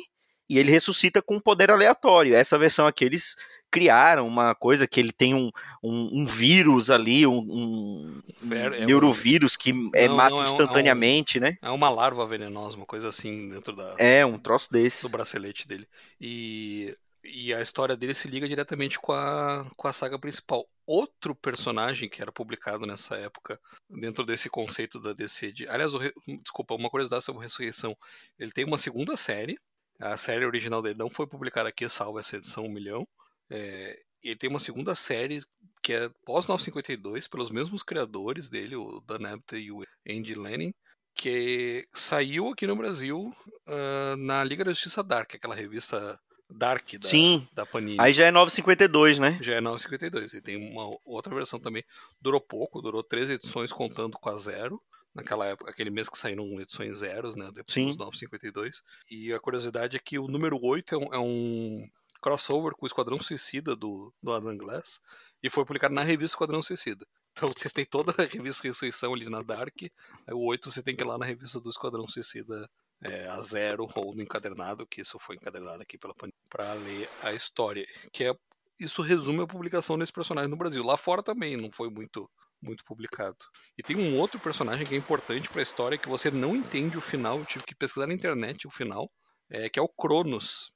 e ele ressuscita com um poder aleatório. Essa versão aqui eles criaram uma coisa que ele tem um, um, um vírus ali, um, um é um- neurovírus que é, Não, mata não, é um- é um- instantaneamente, né? É uma larva venenosa, uma coisa assim, dentro da, É, um troço desse. do bracelete dele. E, e a história dele se liga diretamente com a, com a saga principal. Outro personagem que era publicado nessa época, dentro desse conceito da DC de. Aliás, o desculpa, uma curiosidade sobre Ressurreição. Ele tem uma segunda série. A série original dele não foi publicada aqui, salvo essa edição 1 milhão. É, ele tem uma segunda série que é pós-952, pelos mesmos criadores dele, o Dan Abnett e o Andy Lanning, que saiu aqui no Brasil ah, na Liga da Justiça Dark, aquela revista Dark da, Sim. da Panini. Aí já é 952, né? Já é 952. E tem uma outra versão também. Durou pouco, durou três edições contando com a zero. Naquela época, aquele mês que saíram edições zeros, né? Depois Sim. dos 952. E a curiosidade é que o número 8 é um, é um crossover com o Esquadrão Suicida do, do Adam Glass. E foi publicado na revista Esquadrão Suicida. Então *laughs* vocês têm toda a revista Ressurreição ali na Dark. Aí o 8 você tem que ir lá na revista do Esquadrão Suicida é, a zero ou no encadernado, que isso foi encadernado aqui pela pra ler a história. Que é isso resume a publicação desse personagem no Brasil. Lá fora também não foi muito muito publicado. E tem um outro personagem que é importante para a história que você não entende o final, eu tive que pesquisar na internet o final, é, que é o Cronos,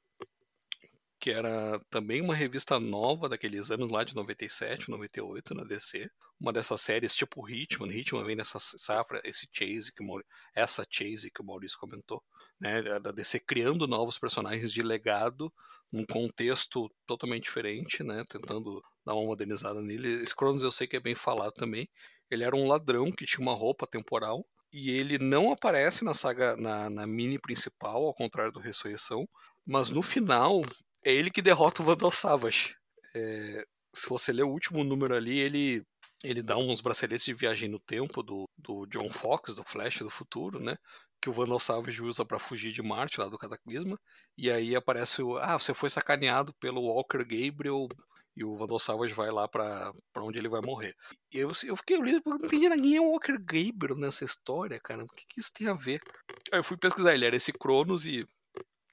que era também uma revista nova daqueles anos lá de 97, 98 na DC. Uma dessas séries tipo Hitman. Hitman vem nessa safra, esse Chase que essa Chase que o Maurício comentou, né, da DC criando novos personagens de legado num contexto totalmente diferente, né, tentando dar uma modernizada nele. Cronos eu sei que é bem falado também. Ele era um ladrão que tinha uma roupa temporal e ele não aparece na saga na, na mini principal, ao contrário do Ressurreição, mas no final é ele que derrota o Vandal Savage. É, se você ler o último número ali, ele ele dá uns braceletes de viagem no tempo do, do John Fox, do Flash do futuro, né? Que o Vandal Savage usa para fugir de Marte, lá do Cataclisma. E aí aparece o. Ah, você foi sacaneado pelo Walker Gabriel. E o Vandal Savage vai lá para onde ele vai morrer. Eu, eu fiquei olhando, não entendi ninguém é o Walker Gabriel nessa história, cara. O que, que isso tem a ver? Aí eu fui pesquisar, ele era esse Cronos e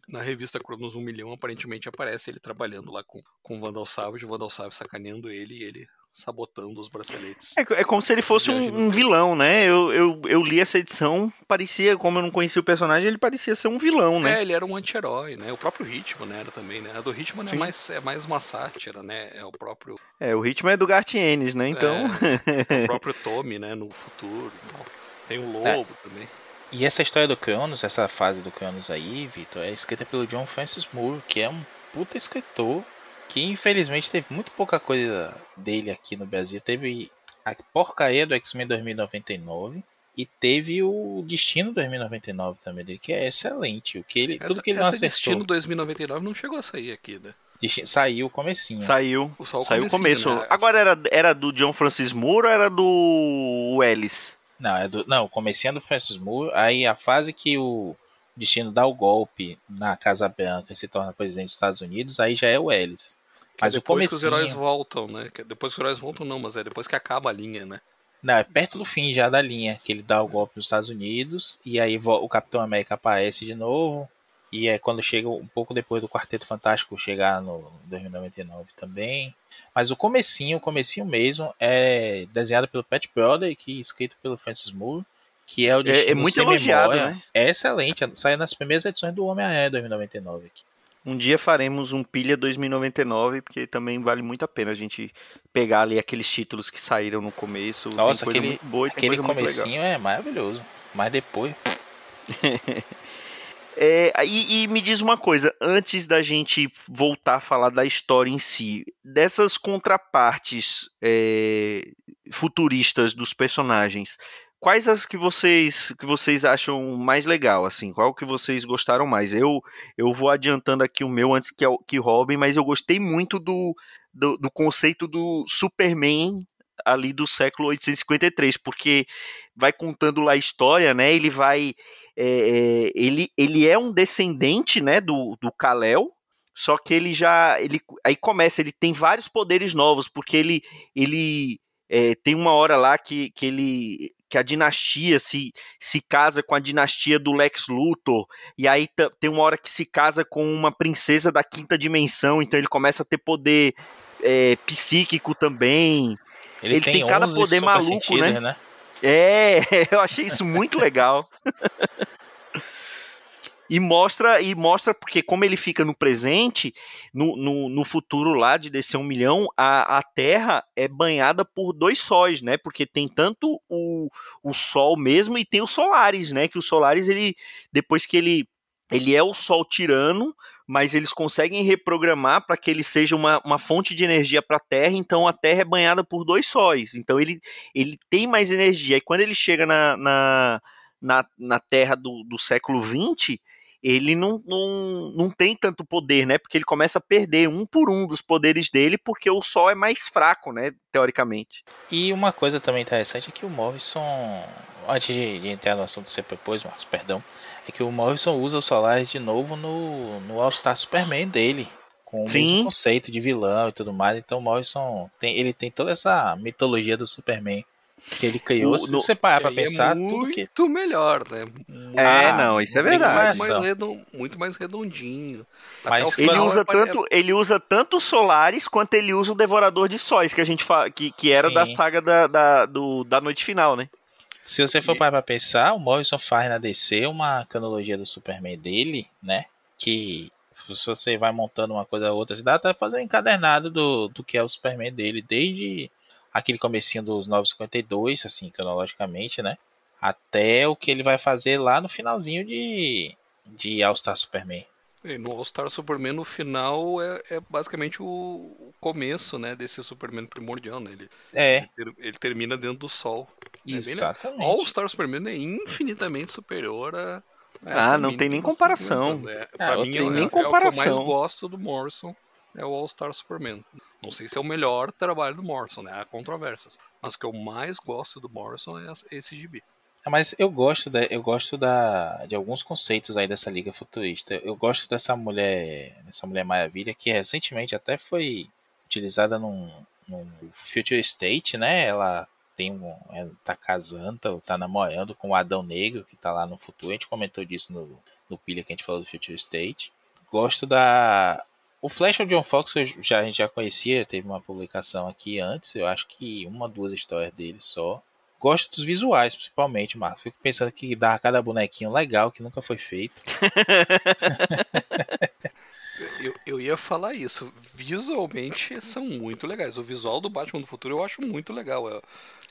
na revista Cronos 1 milhão, aparentemente aparece ele trabalhando lá com, com o Vandal Savage, o Vandal Savage sacaneando ele e ele sabotando os braceletes. É, é como se ele fosse um, um vilão, né? Eu, eu, eu li essa edição, parecia, como eu não conhecia o personagem, ele parecia ser um vilão, né? É, ele era um anti-herói, né? O próprio Hitman né, era também, né? A do Hitman é mais, é mais uma sátira, né? É o próprio... É, o Hitman é do Gartienes, né? Então... É, o *laughs* próprio Tommy, né? No futuro. Tem o é. Lobo é. também. E essa história do Cronos, essa fase do Cronos aí, Vitor, é escrita pelo John Francis Moore, que é um puta escritor que infelizmente teve muito pouca coisa dele aqui no Brasil. Teve a porcaria do X-Men 2099 e teve o Destino 2099 também dele, que é excelente. O que ele, essa, tudo que ele não acertou. Destino 2099 não chegou a sair aqui, né? Destino, saiu o comecinho. Saiu. O saiu o começo. Né? Agora era, era do John Francis Moore ou era do Ellis? Não, é do, não, comecinho do Francis Moore, aí a fase que o Destino dá o golpe na Casa Branca e se torna presidente dos Estados Unidos, aí já é o Ellis. Que mas é depois o comecinho... que os heróis voltam, né? Que depois que os heróis voltam não, mas é depois que acaba a linha, né? Não, é perto do fim já da linha, que ele dá o golpe nos Estados Unidos, e aí o Capitão América aparece de novo, e é quando chega um pouco depois do Quarteto Fantástico chegar no 2099 também. Mas o comecinho, o comecinho mesmo, é desenhado pelo Pat Brother e escrito pelo Francis Moore, que é o É, é muito elogiado, né? É excelente, sai nas primeiras edições do Homem-Aranha 2099 aqui. Um dia faremos um Pilha 2099, porque também vale muito a pena a gente pegar ali aqueles títulos que saíram no começo. Nossa, aquele, boa, aquele comecinho é maravilhoso. Mas depois... *laughs* É, e, e, me diz uma coisa, antes da gente voltar a falar da história em si, dessas contrapartes é, futuristas dos personagens, quais as que vocês que vocês acham mais legal, assim, qual que vocês gostaram mais? Eu eu vou adiantando aqui o meu antes que que Robin, mas eu gostei muito do, do, do conceito do Superman ali do século 853, porque vai contando lá a história, né? Ele vai. É, é, ele, ele é um descendente né, do, do Kal-El, só que ele já. Ele, aí começa, ele tem vários poderes novos, porque ele. ele é, tem uma hora lá que, que ele. que a dinastia se, se casa com a dinastia do Lex Luthor, e aí tem uma hora que se casa com uma princesa da quinta dimensão, então ele começa a ter poder é, psíquico também. Ele, ele tem, tem cada poder maluco, né? né? É, *laughs* eu achei isso muito legal. e mostra e mostra porque como ele fica no presente, no, no, no futuro lá de descer um milhão, a, a Terra é banhada por dois sóis, né? Porque tem tanto o, o Sol mesmo e tem os Solares, né? Que o Solares ele depois que ele ele é o Sol tirano, mas eles conseguem reprogramar para que ele seja uma, uma fonte de energia para a Terra, então a Terra é banhada por dois sóis, então ele, ele tem mais energia, e quando ele chega na, na, na, na Terra do, do século XX, ele não, não, não tem tanto poder, né? Porque ele começa a perder um por um dos poderes dele, porque o Sol é mais fraco, né? Teoricamente. E uma coisa também interessante é que o Morrison, antes de, de entrar no assunto que você propôs, Marcos, perdão, é que o Morrison usa o Solaris de novo no, no All-Star Superman dele. Com o Sim. mesmo conceito de vilão e tudo mais. Então o Morrison tem, ele tem toda essa mitologia do Superman Que ele criou, O- se no- você parar pra Que aí pensar, é tudo que. muito melhor, né? É, Ah, não, isso é verdade. Muito mais, Animação. redon- muito mais redondinho. Mas o ele usa é pare- tanto, ele usa tanto o Solaris quanto ele usa o Devorador de Sóis, que a gente fa... que, que era da Sim. saga da, da, do, da noite final, né? Se você for parar pra pensar, o Morrison faz na DC uma cronologia do Superman dele, né? Que se você vai montando uma coisa ou outra, você dá até fazer um encadernado do, do que é o Superman dele, desde aquele comecinho dos 952, assim, cronologicamente, né? Até o que ele vai fazer lá no finalzinho de, de All Star Superman. E no All Star Superman, no final, é, é basicamente o, começo, né, desse Superman primordial, né? Ele, É, ele, ele termina dentro do Sol. Legal. exatamente. All Star Superman é infinitamente superior a. Ah, essa não mini tem nem comparação. tá. É, Ah, pra não mim, tem é, nem é o que eu mais comparação. gosto do Morrison. É o All Star Superman. Não sei se é o melhor trabalho do Morrison, né? Há controvérsias. Mas o que eu mais gosto do Morrison é esse gibi. Ah, Mas eu gosto da, eu gosto da, de alguns conceitos aí dessa liga futurista. Eu gosto dessa mulher, dessa mulher maravilha que recentemente até foi utilizada num, num Future State, né? Ela tem um, ela tá casando, tá, tá namorando com o Adão Negro que tá lá no futuro. A gente comentou disso no, no pilha que a gente falou do Future State. Gosto da o Flash of John Fox eu já, a gente já conhecia, teve uma publicação aqui antes, eu acho que uma, duas histórias dele só. Gosto dos visuais, principalmente, Marco. Fico pensando que dá cada bonequinho legal que nunca foi feito. *laughs* *laughs* Eu, eu ia falar isso. Visualmente são muito legais. O visual do Batman do futuro eu acho muito legal.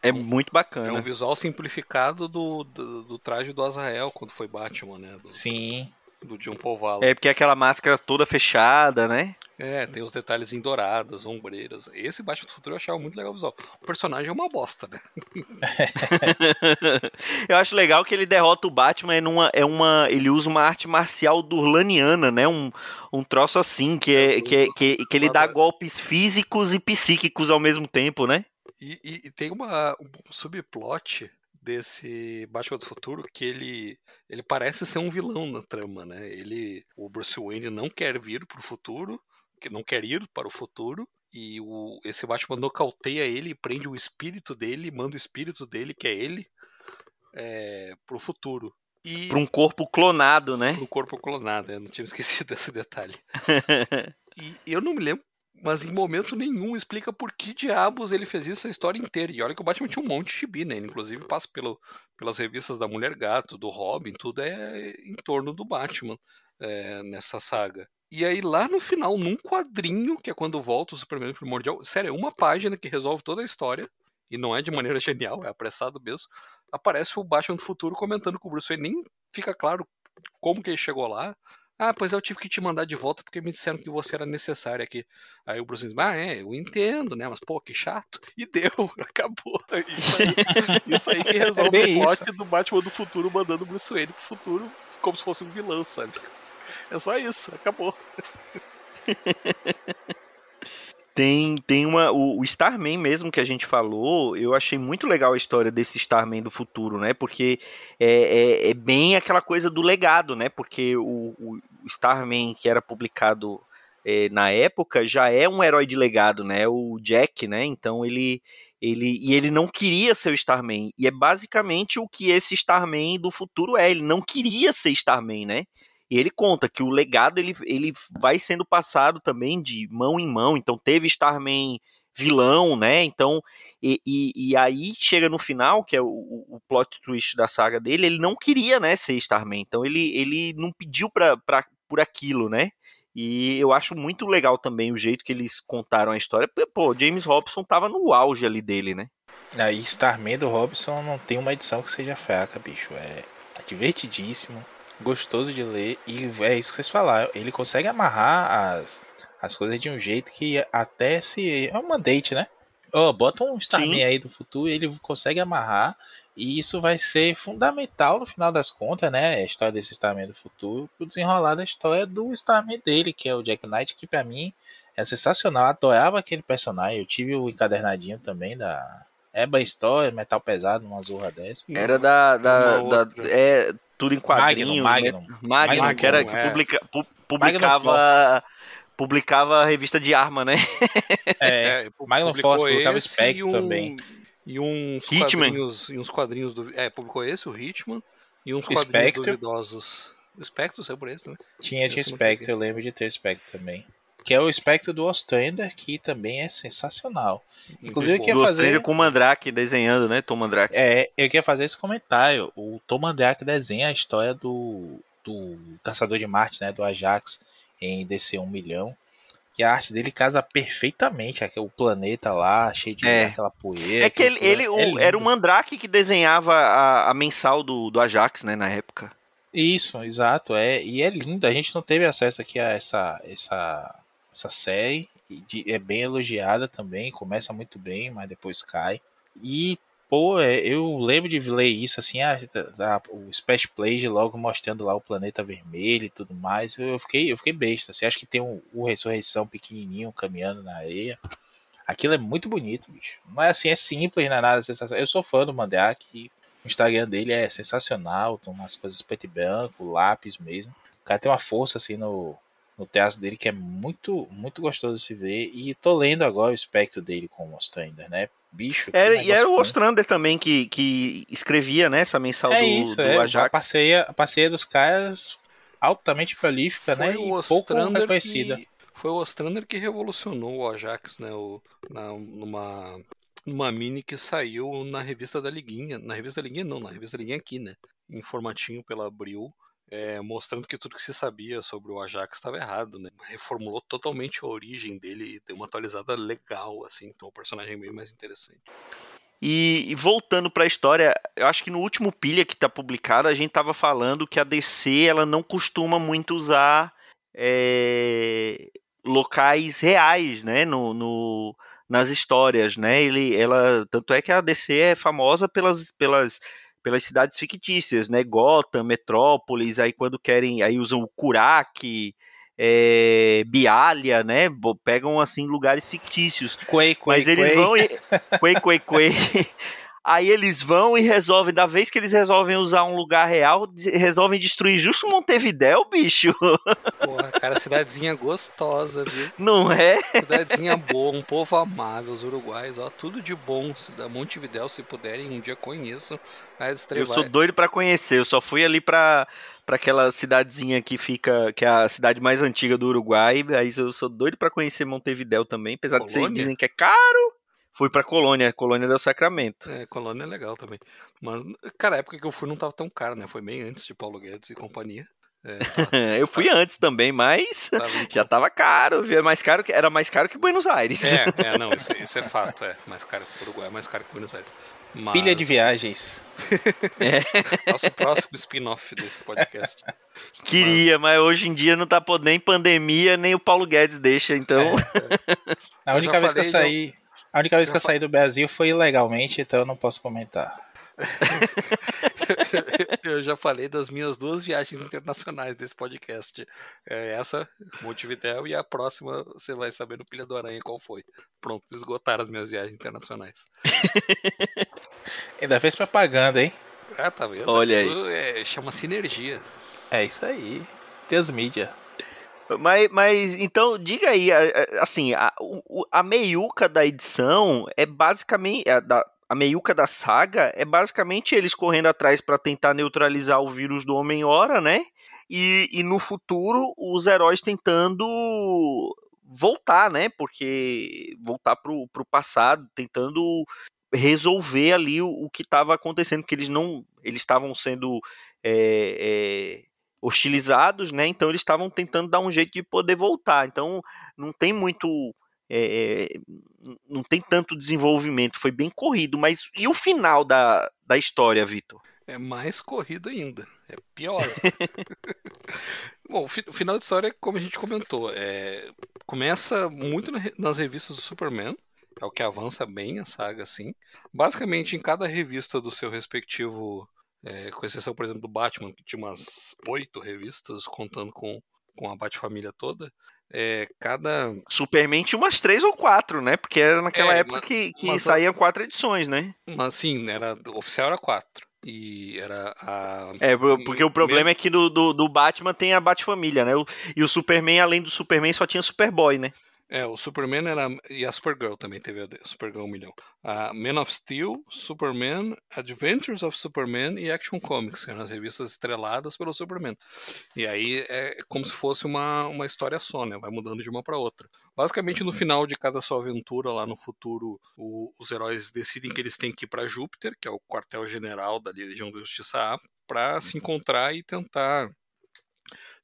É, É muito é bacana. um visual simplificado do, do, do traje do Azrael quando foi Batman, né? Do, Sim. do John Paul Valla. É porque é aquela máscara toda fechada, né? É, tem os detalhes em douradas, ombreiras. Esse Batman do futuro eu achava muito legal o visual. O personagem é uma bosta, né? *laughs* Eu acho legal que ele derrota o Batman é numa, é uma, ele usa uma arte marcial durlaniana, né? Um, um troço assim que é, que, é- que, que ele dá golpes físicos e psíquicos ao mesmo tempo, né? E, e- e tem uma, um subplot desse Batman do Futuro que ele, ele parece ser um vilão na trama, né? Ele, o Bruce Wayne não quer vir pro futuro, que não quer ir para o futuro, e o, esse Batman nocauteia ele, prende o espírito dele, manda o espírito dele, que é ele, é, pro futuro. E Pra um corpo clonado, né? pro corpo clonado, eu não tinha *laughs* esquecido desse detalhe. *laughs* E eu não me lembro, mas em momento nenhum explica por que diabos ele fez isso a história inteira. E olha que o Batman tinha um monte de chibi, né? Ele, inclusive passa pelo, pelas revistas da Mulher Gato, do Robin, tudo é em torno do Batman é, nessa saga. E aí lá no final, num quadrinho, que é quando volta o Superman Primordial, sério, é uma página que resolve toda a história, e não é de maneira *laughs* genial, é apressado mesmo, aparece o Batman do futuro comentando com o Bruce Wayne, nem fica claro como que ele chegou lá, ah, pois eu tive que te mandar de volta porque me disseram que você era necessário aqui. Aí o Bruce diz, ah, é, eu entendo, né? Mas, pô, que chato. E deu, *laughs* acabou. Isso aí, isso aí que *laughs* resolve bem o plot do Batman do futuro mandando o Bruce Wayne pro futuro como se fosse um vilão, sabe? É só isso, acabou. *laughs* Tem, tem uma. O, o Starman mesmo que a gente falou, eu achei muito legal a história desse Starman do futuro, né? Porque é, é, é bem aquela coisa do legado, né? Porque o, o Starman que era publicado é, na época já é um herói de legado, né? O Jack, né? Então ele. Ele, e ele não queria ser o Starman. E é basicamente o que esse Starman do futuro é. Ele não queria ser Starman, né? E ele conta que o legado ele, ele vai sendo passado também de mão em mão. Então teve Starman vilão, né? Então, e, e, e aí chega no final, que é o, o, plot twist da saga dele, ele não queria, né, ser Starman. Então ele, ele não pediu pra, pra, por aquilo, né? E eu acho muito legal também o jeito que eles contaram a história. Porque, pô, James Robson tava no auge ali dele, né? Aí Starman do Robson não tem uma edição que seja fraca, bicho. É, é divertidíssimo gostoso de ler e é isso que vocês falaram. Ele consegue amarrar as, as coisas de um jeito que até se. É uma date, né? Oh, bota um Starman Sim. aí do futuro, ele consegue amarrar e isso vai ser fundamental no final das contas, né? A história desse Starman do futuro, o desenrolar da história do Starman dele, que é o Jack Knight, que para mim é sensacional. Eu adorava aquele personagem. Eu tive o encadernadinho também da. Eba Story, metal pesado, uma zorra dessa. Era da. da, da é, tudo em quadrinhos. Magnum, né? Magnum, Magnum, que era que é. publica, pu, publicava publicava a revista de arma, né? *laughs* É, é Magnum Force publicava Spectre um, também. E uns Hitman. quadrinhos. E uns quadrinhos do. É, publicou esse, o Hitman. E uns quadrinhos Spectre. duvidosos. O Spectre saiu por esse também. Tinha de Spectre, eu lembro de ter Spectre também. Que é o Spectre do Ostrander, que também é sensacional. Inclusive, Muito que bom. ia Do fazer- Stranger com o Mandrake desenhando, né? Tom Mandrake. É, eu queria fazer esse comentário. O Tom Mandrake desenha a história do, do Caçador de Marte, né? Do Ajax, em DC 1 milhão. Que a arte dele casa perfeitamente. O planeta lá, cheio de É. aquela poeira. É que ele, ele é era o Mandrake que desenhava a, a mensal do, do Ajax, né, na época. Isso, exato. É, e é lindo. A gente não teve acesso aqui a essa, essa, essa série. é bem elogiada também. Começa muito bem, mas depois cai. E, pô, é, eu lembro de ler isso assim, a, a- o Splash Play logo mostrando lá o planeta vermelho e tudo mais. Eu fiquei, eu fiquei besta. Você acha que tem o, o Ressurreição pequenininho caminhando na areia? Aquilo é muito bonito, bicho. É assim, é simples, não é nada sensacional. Eu sou fã do Mandrake e o Instagram dele é sensacional, tem umas coisas preto e branco, lápis mesmo. O cara tem uma força assim no, no teatro dele que é muito, muito gostoso de se ver. E tô lendo agora o espectro dele com o Ostrander, né? Bicho. Era, e era o bom. Ostrander também que, que escrevia, né, essa mensal É do, isso, do é. A Ajax. parceria, a parceria dos caras altamente prolífica, né? Foi E o pouco Ostrander reconhecida. que foi o Ostrander que revolucionou o Ajax, né? O, na, numa numa mini que saiu na revista da Liguinha, na revista da Liguinha não, na revista da Liguinha aqui, né? Em formatinho pela Abril, é, mostrando que tudo que se sabia sobre o Ajax estava errado, né? Reformulou totalmente a origem dele e deu uma atualizada legal, assim, então o personagem é bem mais interessante. E, e voltando pra história, eu acho que no último pilha que tá publicado, a gente tava falando que a DC ela não costuma muito usar é, locais reais, né, no, no- nas histórias, né? Ele, ela, tanto é que a DC é famosa pelas, pelas, pelas cidades fictícias, né? Gotham, Metrópolis, aí quando querem, aí usam o Kurak, é, Bialha, né? Pegam assim lugares fictícios. Quay, Quay, Mas eles Quay. vão e. Quay, quay, quay. Aí eles vão e resolvem, da vez que eles resolvem usar um lugar real, resolvem destruir justo Montevidéu, bicho. *laughs* Porra, cara, cidadezinha gostosa, viu? Não é? Cidadezinha boa, um povo amável, os uruguais, ó, tudo de bom. Da Montevidéu, se puderem, um dia conheçam. Eu sou doido pra conhecer. Eu só fui ali pra, pra aquela cidadezinha que fica, que é a cidade mais antiga do Uruguai. Aí eu sou doido pra conhecer Montevidéu também, apesar de vocês Colônia? dizem que é caro. Fui pra Colônia, Colônia del Sacramento. É, Colônia é legal também. Mas, cara, a época que eu fui não tava tão caro, né? Foi bem antes de Paulo Guedes e companhia. É, *laughs* Eu fui antes também, mas tava *laughs* já tava caro, viu? É mais caro que, era mais caro que Buenos Aires. É, *laughs* é, não, isso, isso é fato, é. Mais caro que o Uruguai, é mais caro que Buenos Aires. Mas, Pilha de viagens. Nosso próximo spin-off desse podcast. Queria, mas... hoje em dia não tá podendo nem pandemia, nem o Paulo Guedes deixa, então. A Eu única já vez que eu falei, saí. A única vez que eu saí do Brasil foi ilegalmente, então eu não posso comentar. *laughs* Eu já falei das minhas duas viagens internacionais desse podcast. É essa, Montevidéu, e a próxima você vai saber no Pilha do Aranha qual foi. Pronto, esgotaram as minhas viagens internacionais. *laughs* Ainda fez propaganda, hein? Ah, tá vendo? Olha aí. É, chama sinergia. É isso aí. Deus mídia. Mas, mas então, diga aí, assim, a, a meiuca da edição é basicamente. A, da, a meiuca da saga é basicamente eles correndo atrás pra tentar neutralizar o vírus do Homem-Hora, né? E, e no futuro, os heróis tentando voltar, né? Porque voltar pro, pro passado, tentando resolver ali o, o que estava acontecendo, porque eles não. Eles estavam sendo. é, é, hostilizados, né? Então eles estavam tentando dar um jeito de poder voltar. Então não tem muito, é, não tem tanto desenvolvimento. Foi bem corrido. Mas e o final da, da história, Vitor? É mais corrido ainda. É pior. *laughs* *laughs* Bom, o fi- o final de história, como a gente comentou, é, começa muito nas revistas do Superman. É o que avança bem a saga, assim. Basicamente, em cada revista do seu respectivo. É, com exceção, por exemplo, do Batman, que tinha umas oito revistas, contando com, com a Bat-família toda. É, cada. Superman tinha umas três ou quatro, né? Porque era naquela É, época mas- que, que mas saíam quatro edições, né? Mas assim, era, o oficial era quatro. E era a. É, por- porque o problema é que do, do, do Batman tem a Bat-família, né? E o Superman, além do Superman, só tinha Superboy, né? É, o Superman era. E a Supergirl também teve a Supergirl 1 milhão. A Man of Steel, Superman, Adventures of Superman e Action Comics, que eram as revistas estreladas pelo Superman. E aí é como se fosse uma, uma história só, né? Vai mudando de uma para outra. Basicamente, no final de cada sua aventura, lá no futuro, o, os heróis decidem que eles têm que ir para Júpiter, que é o quartel-general da Legião da Justiça A, para se encontrar e tentar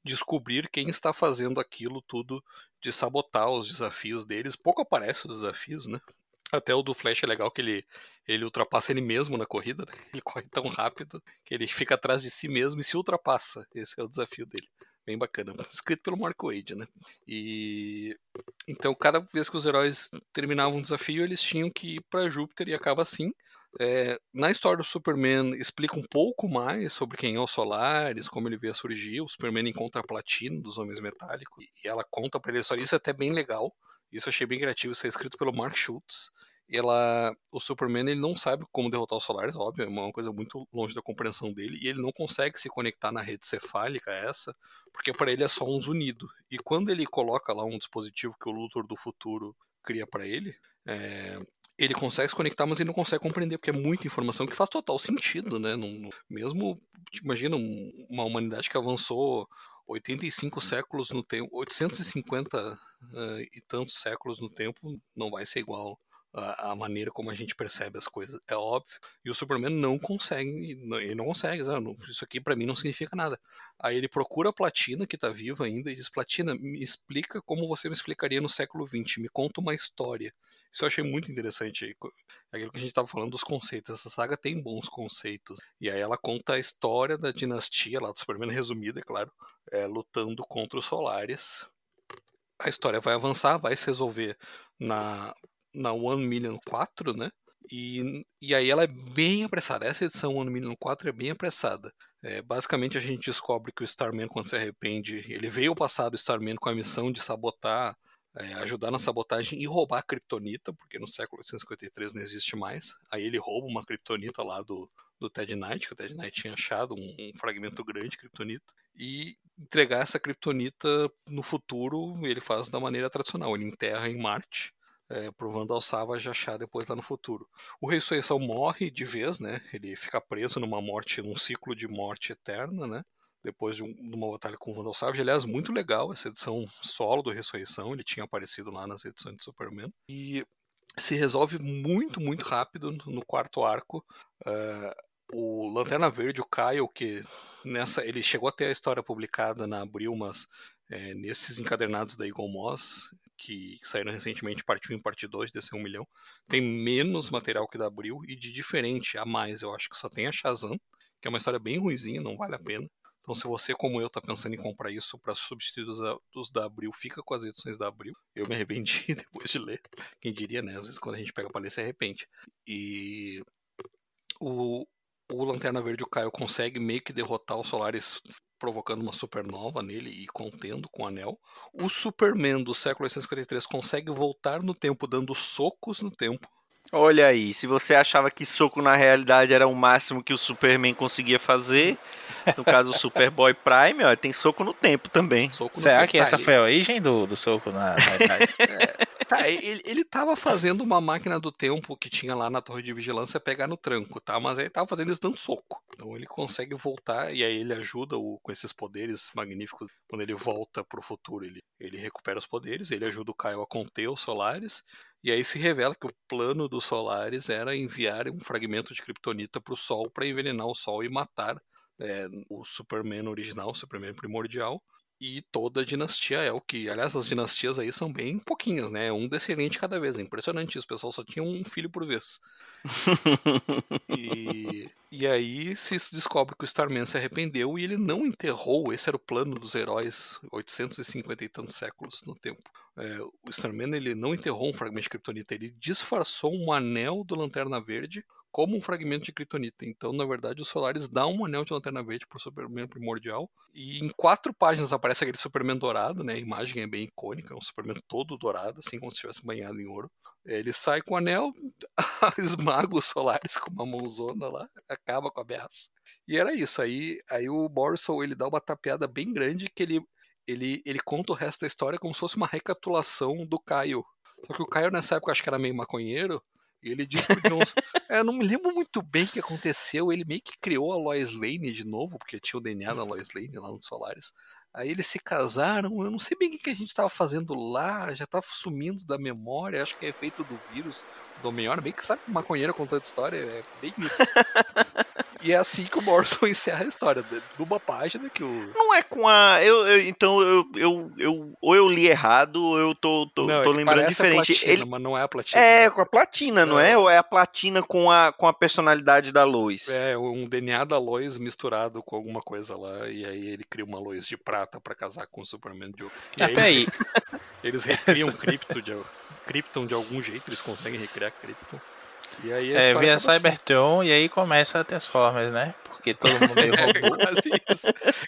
descobrir quem está fazendo aquilo tudo de sabotar os desafios deles. Pouco aparece os desafios, né? Até o do Flash é legal que ele, ele ultrapassa ele mesmo na corrida, né? *laughs* Ele corre tão rápido que ele fica atrás de si mesmo e se ultrapassa. Esse é o desafio dele. Bem bacana. Escrito pelo Mark Wade, né? E então cada vez que os heróis terminavam um desafio, eles tinham que ir para Júpiter e acaba assim. É, na história do Superman explica um pouco mais sobre quem é o Solaris, como ele veio a surgir. O Superman encontra a platina dos Homens Metálicos e ela conta para ele a história. Isso é até bem legal. Isso eu achei bem criativo. Isso é escrito pelo Mark Schultz. Ela, o Superman ele não sabe como derrotar o Solaris, óbvio, é uma coisa muito longe da compreensão dele, e ele não consegue se conectar na rede cefálica essa, porque para ele é só um zunido. E quando ele coloca lá um dispositivo que o Luthor do futuro cria para ele, é, ele consegue se conectar, mas ele não consegue compreender, porque é muita informação que faz total sentido, né? Não, mesmo, imagina, uma humanidade que avançou 85 séculos no tempo, 850 uh, e tantos séculos no tempo, não vai ser igual a, maneira como a gente percebe as coisas, é óbvio. E o Superman não consegue, ele não consegue, sabe? isso aqui para mim não significa nada. Aí ele procura a Platina, que tá viva ainda, e diz: Platina, me explica como você me explicaria no século XX, me conta uma história. Isso eu achei muito interessante. Aquilo que a gente estava falando dos conceitos. Essa saga tem bons conceitos. E aí ela conta a história da dinastia, lá do Superman resumida, é claro, é, lutando contra os Solares. A história vai avançar, vai se resolver na, na One Million 4, né? E, e aí ela é bem apressada. Essa edição One Million 4 é bem apressada. É, basicamente a gente descobre que o Starman, quando se arrepende, ele veio ao passado Starman com a missão de sabotar é, ajudar na sabotagem e roubar a Kryptonita, porque no século 853 não existe mais. Aí ele rouba uma Kryptonita lá do, do Ted Knight, que o Ted Knight tinha achado um, um fragmento grande de Kryptonita, e entregar essa Kryptonita no futuro ele faz da maneira tradicional, ele enterra em Marte, é, provando ao Savage achar depois lá no futuro. O Ressurreição morre de vez, né? Ele fica preso numa morte, num ciclo de morte eterna, né? Depois de, um, de, uma batalha com o Vandal Savage. Aliás, muito legal essa edição solo do Ressurreição, ele tinha aparecido lá nas edições de Superman. E se resolve muito, muito rápido no quarto arco. Uh, o Lanterna Verde, o Kyle, que nessa ele chegou a ter a história publicada na Abril, mas é, nesses encadernados da Eagle Moss, que, que saíram recentemente, parte 1 e parte 2 desse 1 milhão, tem menos material que da Abril e de diferente a mais, eu acho que só tem a Shazam, que é uma história bem ruizinha, não vale a pena. Então, se você, como eu, está pensando em comprar isso para substituir os, dos da Abril, fica com as edições da Abril. Eu me arrependi *laughs* depois de ler. Quem diria, né? Às vezes, quando a gente pega para ler, se arrepende. E o, o Lanterna Verde, o Caio, consegue meio que derrotar o Solaris provocando uma supernova nele e contendo com o anel. O Superman do século 853 consegue voltar no tempo dando socos no tempo Olha aí, se você achava que soco na realidade era o máximo que o Superman conseguia fazer, no caso o Superboy Prime, ó, tem soco no tempo também. Soco Será que essa foi a origem do, do soco na realidade? *laughs* é, tá, ele, ele tava fazendo uma máquina do tempo que tinha lá na torre de vigilância pegar no tranco, tá? Mas aí tava fazendo isso dando soco. Então ele consegue voltar e aí ele ajuda o, com esses poderes magníficos. Quando ele volta pro futuro, ele, ele recupera os poderes, ele ajuda o Kyle a conter os Solares e aí se revela que o plano dos Solares era enviar um fragmento de Kryptonita para o Sol para envenenar o Sol e matar é, o Superman original, o Superman primordial, e toda a dinastia é o que. Aliás, as dinastias aí são bem pouquinhas, né? Um descendente cada vez. É impressionante isso. O pessoal só tinha um filho por vez. *laughs* e, e aí se descobre que o Starman se arrependeu e ele não enterrou. Esse era o plano dos heróis 850 e tantos séculos no tempo. É, o Starman ele não enterrou um fragmento de Kryptonita, ele disfarçou um anel do Lanterna Verde como um fragmento de Kryptonita. Então, na verdade, os Solares dão um anel de Lanterna Verde pro Superman primordial. E em quatro páginas aparece aquele Superman dourado, né? A imagem é bem icônica, é um Superman todo dourado, assim como se tivesse banhado em ouro. Ele sai com o anel, *laughs* esmaga os Solares com uma mãozona lá, acaba com a ameaça. E era isso. Aí, aí o Morrison ele dá uma tapeada bem grande que ele ele, ele conta o resto da história como se fosse uma recapitulação do Caio. Só que o Caio nessa época acho que era meio maconheiro, e ele disse pro Johnson, *laughs* é, eu não me lembro muito bem o que aconteceu, ele meio que criou a Lois Lane de novo, porque tinha o DNA da Lois Lane lá nos Solares. Aí eles se casaram, eu não sei bem o que a gente estava fazendo lá, já estava sumindo da memória, acho que é efeito do vírus do Homem-Hora, bem que sabe maconheiro contando história, é bem isso. e é assim que o Morrison *laughs* encerra a história, numa página que o... Não é com a... Eu, eu então, eu, eu, eu, ou eu li errado, ou eu tô, tô, não, tô é lembrando diferente. Platina, Ele... mas não é a platina. É, com a platina, não, não é? Ou é a platina com a, com a personalidade da Lois? É, um DNA da Lois misturado com alguma coisa lá, e aí ele cria uma Lois de prata para casar com o Superman de E ah, aí, eles, eles recriam Krypton de, Krypton de algum jeito, eles conseguem recriar Krypton. E aí é, vem a assim. Cybertron assim. e aí começa a Transformers, né? Porque todo mundo *laughs* é robô.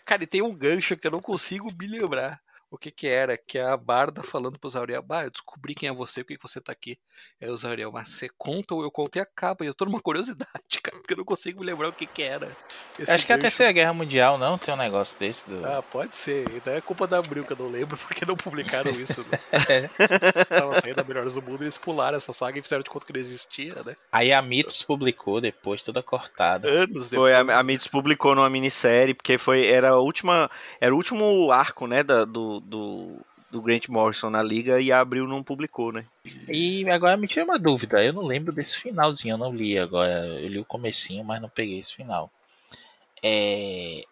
Cara, e tem um gancho que eu não consigo me lembrar o que que era, que a Barda falando pro Zauriel, bah, eu descobri quem é você, por que você tá aqui? Aí o Zauriel, mas você conta ou eu conto e acaba, e eu tô numa curiosidade, *laughs* cara, porque eu não consigo me lembrar o que que era. Acho gancho. que é a Terceira Guerra Mundial, não, tem um negócio desse do... Ah, pode ser, então é culpa da Abril que eu não lembro, *laughs* porque não publicaram isso, né? é. *laughs* Tava saindo a Melhores do Mundo, eles pularam essa saga e fizeram de conta que não existia, né? Aí a Mitos publicou depois, toda cortada. Anos depois. Foi, a, a Mitos publicou numa minissérie, porque foi, era a última, era o último arco, né, da, do, do, do Grant Morrison na liga e a Abril não publicou, né? E agora me tira uma dúvida, eu não lembro desse finalzinho, eu não li agora, eu li o comecinho, mas não peguei esse final. É...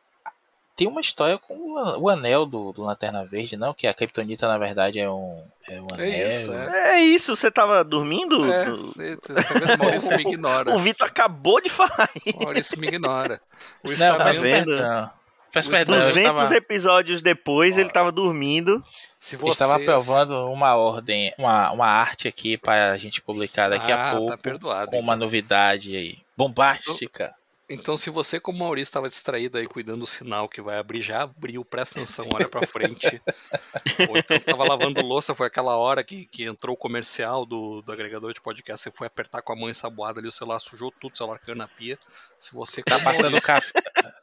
Tem uma história com o anel do, do Lanterna Verde, não? Que a Kryptonita, na verdade, é um, é um anel. É isso, é. é isso você tava dormindo? É, talvez Maurício me ignora. *laughs* O Vitor acabou de falar isso. Maurício me ignora. O não, tá vendo? Não. Peço perdão, 200 tava... episódios depois, ele estava dormindo. Se você... Estava aprovando uma ordem, uma, uma arte aqui para a gente publicar daqui ah, a tá pouco. Tá perdoado, com então. uma novidade aí. Bombástica. Então, se você, como Maurício, estava distraído aí cuidando do sinal que vai abrir, já abriu, presta atenção, olha pra frente. *laughs* Ou então tava lavando louça, foi aquela hora que, que entrou o comercial do, do agregador de podcast, você foi apertar com a mão ensaboada ali, o celular sujou tudo, o celular caiu na pia. Se você. Tá passando, café,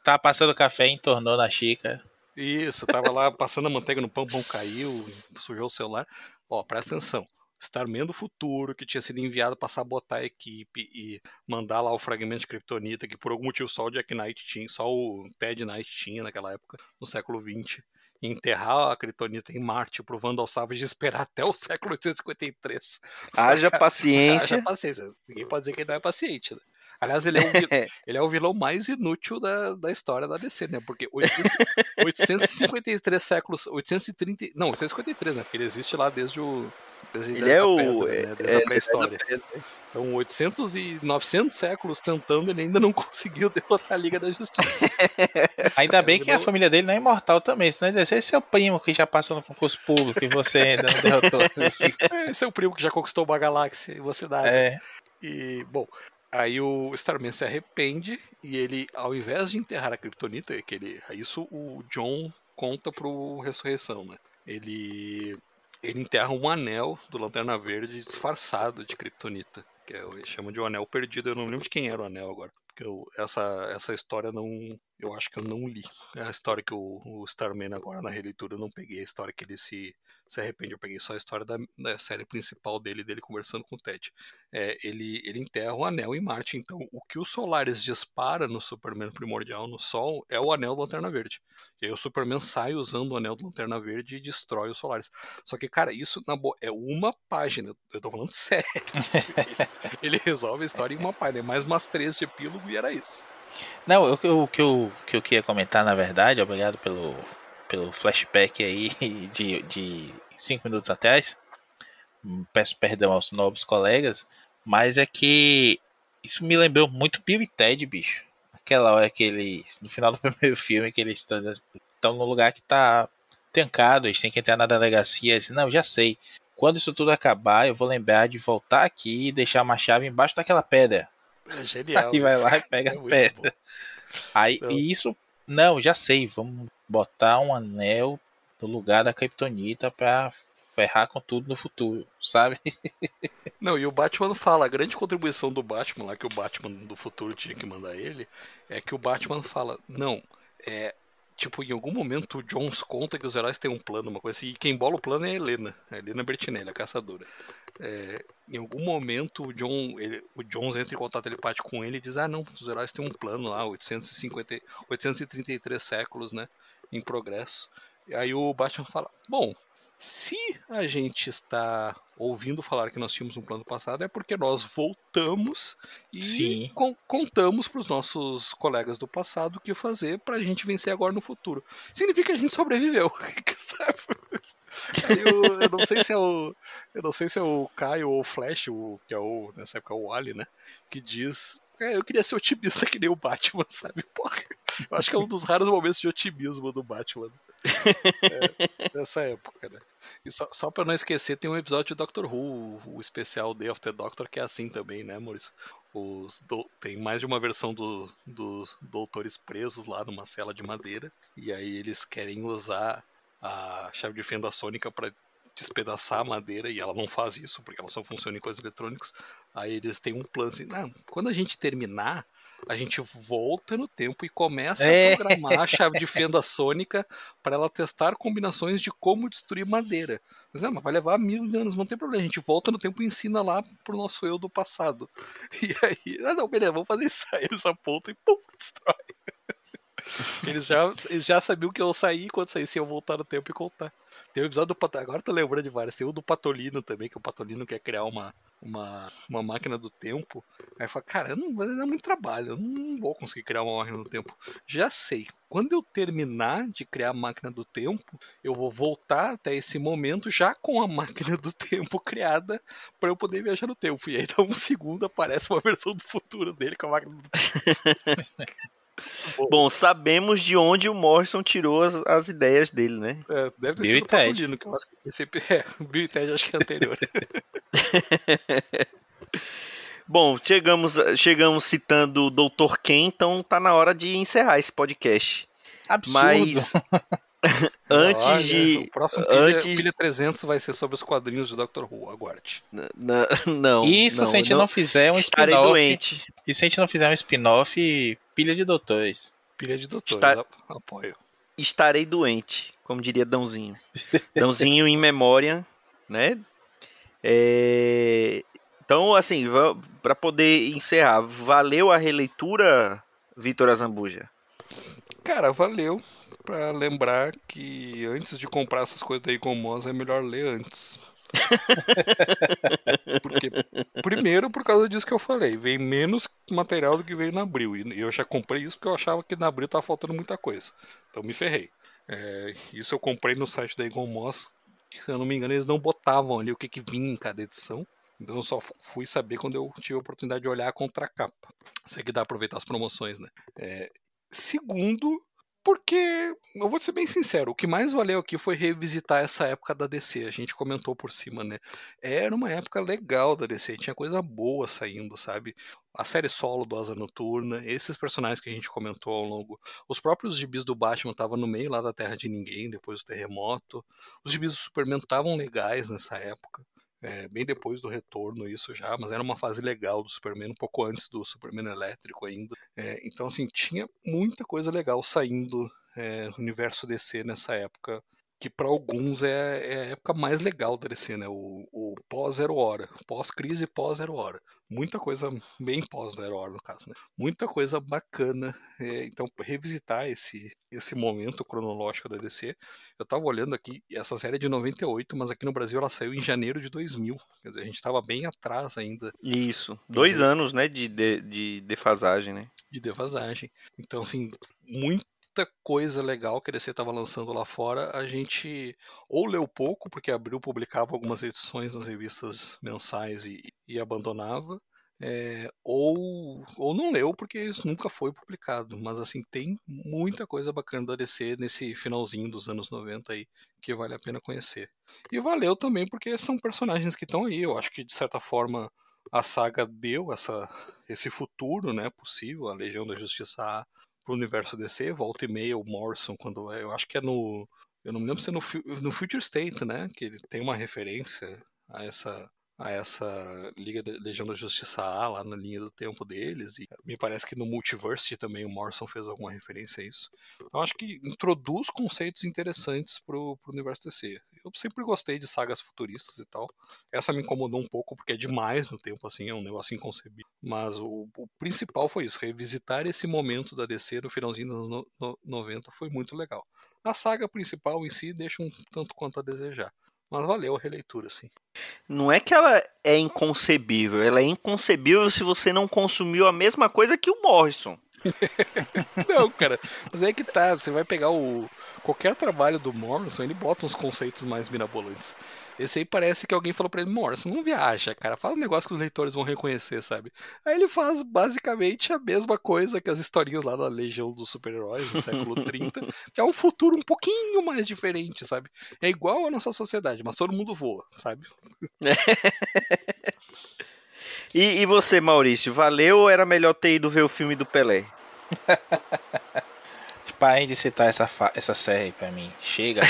tá passando café entornou na xícara. Isso, tava lá passando a manteiga no pão, o pão caiu, sujou o celular. Ó, presta atenção. Starman do futuro, que tinha sido enviado para sabotar a equipe e mandar lá o fragmento de Kryptonita, que por algum motivo só o Jack Knight tinha, só o Ted Knight tinha naquela época, no século XX. E enterrar a Kryptonita em Marte pro Vandal Savage esperar até o *laughs* século 853. Haja *laughs* paciência. Haja paciência. Ninguém pode dizer que ele não é paciente, né? Aliás, ele é, o vilão, *laughs* ele é o vilão mais inútil da, da história da DC, né? Porque 800, 853 séculos, 830, não, 853, né? Porque ele existe lá desde o ele é o. Pedra, né? Desde é, a pré-história. Então, 800 e 900 séculos tentando, ele ainda não *laughs* conseguiu derrotar a Liga da Justiça. *laughs* ainda bem que a família dele não é imortal também, senão ele esse é seu primo que já passou no concurso público e você ainda não derrotou. esse *laughs* é o primo que já conquistou uma galáxia e você dá. É. E, bom, Aí o Starman se arrepende e ele, ao invés de enterrar a Kryptonita, que ele, isso o John conta pro Ressurreição, né? Ele ele enterra um anel do Lanterna Verde disfarçado de Kryptonita, que é, ele chama de um anel perdido. Eu não lembro de quem era o anel agora, porque eu, essa, essa história não, eu acho que eu não li. A história que o, o Starman agora na releitura eu não peguei a história que ele se se arrepende. Eu peguei só a história da, da série principal dele, dele conversando com o Ted. É, ele, ele enterra o anel em Marte. Então, o que o Solaris dispara no Superman primordial no Sol é o anel do Lanterna Verde. E aí o Superman sai usando o anel do Lanterna Verde e destrói o Solaris. Só que, cara, isso na boa é uma página. Eu tô falando *laughs* sério. ele, *laughs* ele, resolve a história em uma página. Mais umas três de epílogo e era isso. Não, o que eu, que eu, que eu queria comentar, na verdade, obrigado pelo, pelo flashback aí *laughs* de, de cinco minutos atrás, peço perdão aos nobres colegas, mas é que isso me lembrou muito Bill e Ted, bicho. Aquela hora que eles, no final do *laughs* primeiro filme, que eles estão num lugar que tá trancado, eles têm que entrar na delegacia. Eles, não, já sei. Quando isso tudo acabar, eu vou lembrar de voltar aqui e deixar uma chave embaixo daquela pedra. É *laughs* genial. Aí vai lá e pega é a pedra. Aí, então... isso, não, já sei, vamos botar um anel no lugar da Kryptonita para ferrar com tudo no futuro, sabe? *laughs* Não, e o Batman fala, a grande contribuição do Batman lá, que o Batman do futuro tinha que mandar ele, é que o Batman fala, não, é, tipo, em algum momento o Jones conta que os heróis têm um plano, uma coisa assim, e quem bola o plano é a Helena, a Helena Bertinelli, a caçadora. É, em algum momento o, John, ele, o Jones entra em contato telepático com ele e diz: Ah, não, os heróis têm um plano lá, 850, 833 séculos, né? Em progresso. E aí o Batman fala: Bom, se a gente está ouvindo falar que nós tínhamos um plano passado, é porque nós voltamos e con contamos para os nossos colegas do passado o que fazer para a gente vencer agora no futuro. Significa que a gente sobreviveu? *laughs* Eu, eu, não sei se é o. Eu não sei se é o Caio ou o Flash, o, que é o, nessa época o Wally, né? Que diz. É, eu queria ser otimista que nem o Batman, *laughs* sabe? Porra, eu acho que é um dos raros momentos de otimismo do Batman é, nessa época, né? E só, só pra não esquecer, tem um episódio de Doctor Who, o especial Day of the Doctor, que é assim também, né, Maurício? Os do... Tem mais de uma versão do, dos doutores presos lá numa cela de madeira, e aí eles querem usar a chave de fenda sônica para despedaçar a madeira e ela não faz isso porque ela só funciona em coisas eletrônicas. Aí eles têm um plano assim: não, quando a gente terminar, a gente volta no tempo e começa é. a programar a chave de fenda sônica para ela testar combinações de como destruir madeira. Mas, não, mas vai levar mil anos, não tem problema. A gente volta no tempo e ensina lá pro nosso eu do passado. *laughs* E aí, ah, não, beleza, vamos fazer isso aí. Eles apontam e pum, destrói. *laughs* Eles já, eles já sabiam que eu saí quando saísse eu voltar no tempo e contar. Tem o um episódio do Patolino, agora tô lembrando de vários. Tem o do Patolino também, que o Patolino quer criar uma, uma, uma máquina do tempo. Aí fala, cara, não vai dar muito trabalho, eu não vou conseguir criar uma máquina do tempo. Já sei, quando eu terminar de criar a máquina do tempo, eu vou voltar até esse momento já com a máquina do tempo criada para eu poder viajar no tempo. E aí dá um segundo, aparece uma versão do futuro dele com a máquina do tempo. *laughs* Bom, sabemos de onde o Morrison tirou as, as ideias dele, né? É, deve ter Bill sido o Patolino, que eu acho que esse, *laughs* é, o Bill e Ted acho que é anterior. *laughs* Bom, chegamos, chegamos citando o Dr. Ken, então tá na hora de encerrar esse podcast. Absurdo. Mas *laughs* antes Olha, de. O próximo pilha, antes... pilha 300 vai ser sobre os quadrinhos de Dr. Who, aguarde. *laughs* Não. Isso não, se a gente não, não fizer um spin-off. doente. E se a gente não fizer um spin-off, pilha de doutores. Pilha de doutores, Está... apoio. Estarei doente, como diria Dãozinho. Dãozinho em memória, né? É... Então, assim, para poder encerrar, valeu a releitura, Vitor Azambuja? Cara, valeu para lembrar que antes de comprar essas coisas da Icomosa é melhor ler antes. *laughs* Porque, primeiro, por causa disso que eu falei, vem menos material do que veio na Abril. E eu já comprei isso porque eu achava que na Abril tava faltando muita coisa. Então me ferrei. É, isso eu comprei no site da Egon Moss. Se eu não me engano, eles não botavam ali o que, que vinha em cada edição. Então eu só fui saber quando eu tive a oportunidade de olhar a contracapa. Isso aqui dá pra aproveitar as promoções, né? É, segundo, porque, eu vou ser bem sincero, o que mais valeu aqui foi revisitar essa época da DC. A gente comentou por cima, né? Era uma época legal da DC, tinha coisa boa saindo, sabe? A série solo do Asa Noturna, esses personagens que a gente comentou ao longo. Os próprios gibis do Batman estavam no meio lá da Terra de Ninguém, depois do terremoto. Os gibis do Superman estavam legais nessa época é, bem depois do retorno isso já, mas era uma fase legal do Superman, um pouco antes do Superman elétrico ainda. É, então, assim, tinha muita coisa legal saindo é, no universo DC nessa época, que para alguns é, é, a época mais legal da DC, né? O, o pós-zero hora, pós-crise pós-zero hora muita coisa bem pós do Hora, no caso, né? Muita coisa bacana. É, então, revisitar esse, esse momento cronológico da DC. Eu tava olhando aqui, essa série é de 98, mas aqui no Brasil ela saiu em janeiro de 2000. Quer dizer, a gente tava bem atrás ainda. Isso. Dois anos, né, de, de, de defasagem, né? De defasagem. Então, assim, muito coisa legal que a DC estava lançando lá fora, a gente ou leu pouco, porque abriu, publicava algumas edições nas revistas mensais e, e abandonava, é, ou, ou não leu porque isso nunca foi publicado. Mas assim, tem muita coisa bacana da DC nesse finalzinho dos anos 90 aí que vale a pena conhecer. E valeu também porque são personagens que estão aí. Eu acho que de certa forma a saga deu essa, esse futuro né, possível, a Legião da Justiça A pro universo DC, volta e meia o Morrison, quando é, eu acho que é no. Eu não me lembro se é no, no Future State, né? Que ele tem uma referência a essa, a essa Liga da Legião da Justiça A lá na linha do tempo deles. E me parece que no Multiverse também o Morrison fez alguma referência a isso. Então acho que introduz conceitos interessantes pro, pro universo DC. Eu sempre gostei de sagas futuristas e tal. Essa me incomodou um pouco porque é demais no tempo, assim, é um negócio inconcebível. Mas o, o principal foi isso, revisitar esse momento da DC no finalzinho dos anos no, no, 90 foi muito legal. A saga principal em si deixa um tanto quanto a desejar. Mas valeu a releitura, sim. Não é que ela é inconcebível, ela é inconcebível se você não consumiu a mesma coisa que o Morrison. *laughs* não, cara, mas é que tá, você vai pegar o qualquer trabalho do Morrison, ele bota uns conceitos mais mirabolantes. Esse aí parece que alguém falou pra ele, Morrison, não viaja, cara, faz um negócio que os leitores vão reconhecer, sabe? Aí ele faz basicamente a mesma coisa que as historinhas lá da Legião dos Super-Heróis do século *laughs* 30, que é um futuro um pouquinho mais diferente, sabe? É igual a nossa sociedade, mas todo mundo voa, sabe? *laughs* e, e você, Maurício, valeu ou era melhor ter ido ver o filme do Pelé? *laughs* Parem de citar essa, essa série pra mim. Chega.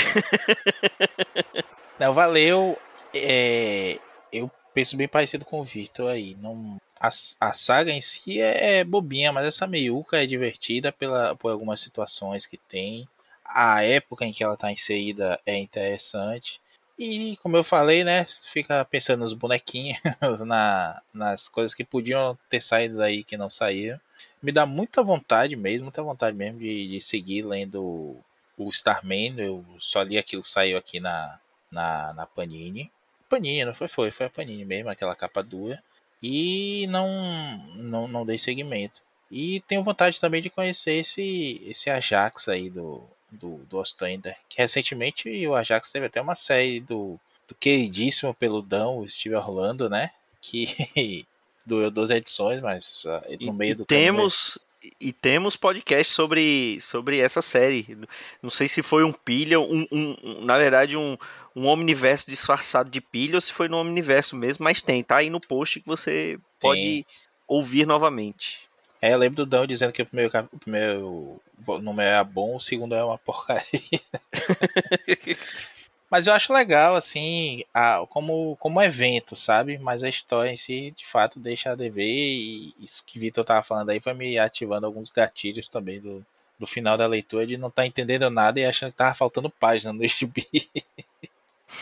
Não, valeu. É, eu penso bem parecido com o Victor aí. Não, a, a saga em si é, é, bobinha, mas essa meiuca é divertida pela, por algumas situações que tem. A época em que ela tá inserida é interessante. E como eu falei, né? Fica pensando nos bonequinhos, *laughs* na, nas coisas que podiam ter saído daí que não saíram me dá muita vontade mesmo, muita vontade mesmo de, de seguir lendo o Starman. Eu só li aquilo que saiu aqui na, na, na Panini. Panini, não foi? Foi, foi a Panini mesmo, aquela capa dura. E não, não, não dei seguimento. E tenho vontade também de conhecer esse, esse Ajax aí do, do, do Ostrander. Que recentemente o Ajax teve até uma série do, do queridíssimo peludão, o Steve Orlando, né? Que *laughs* doeu 12 edições, mas uh, no e, meio do temos caminho... e temos podcast sobre, sobre essa série. Não sei se foi um pilha, um, um, um, na verdade um, um omniverso disfarçado de pilha ou se foi no omniverso mesmo, mas tem, tá aí no post que você tem. pode ouvir novamente. É, eu lembro do Dão dizendo que o primeiro, o primeiro número é bom, o segundo é uma porcaria. *laughs* Mas eu acho legal, assim, a, como, como evento, sabe? Mas a história em si, de fato, deixa a dever. E isso que Vitor tava falando aí foi me ativando alguns gatilhos também do, do final da leitura, de não estar tá entendendo nada e achando que tava faltando página no gibi. *laughs*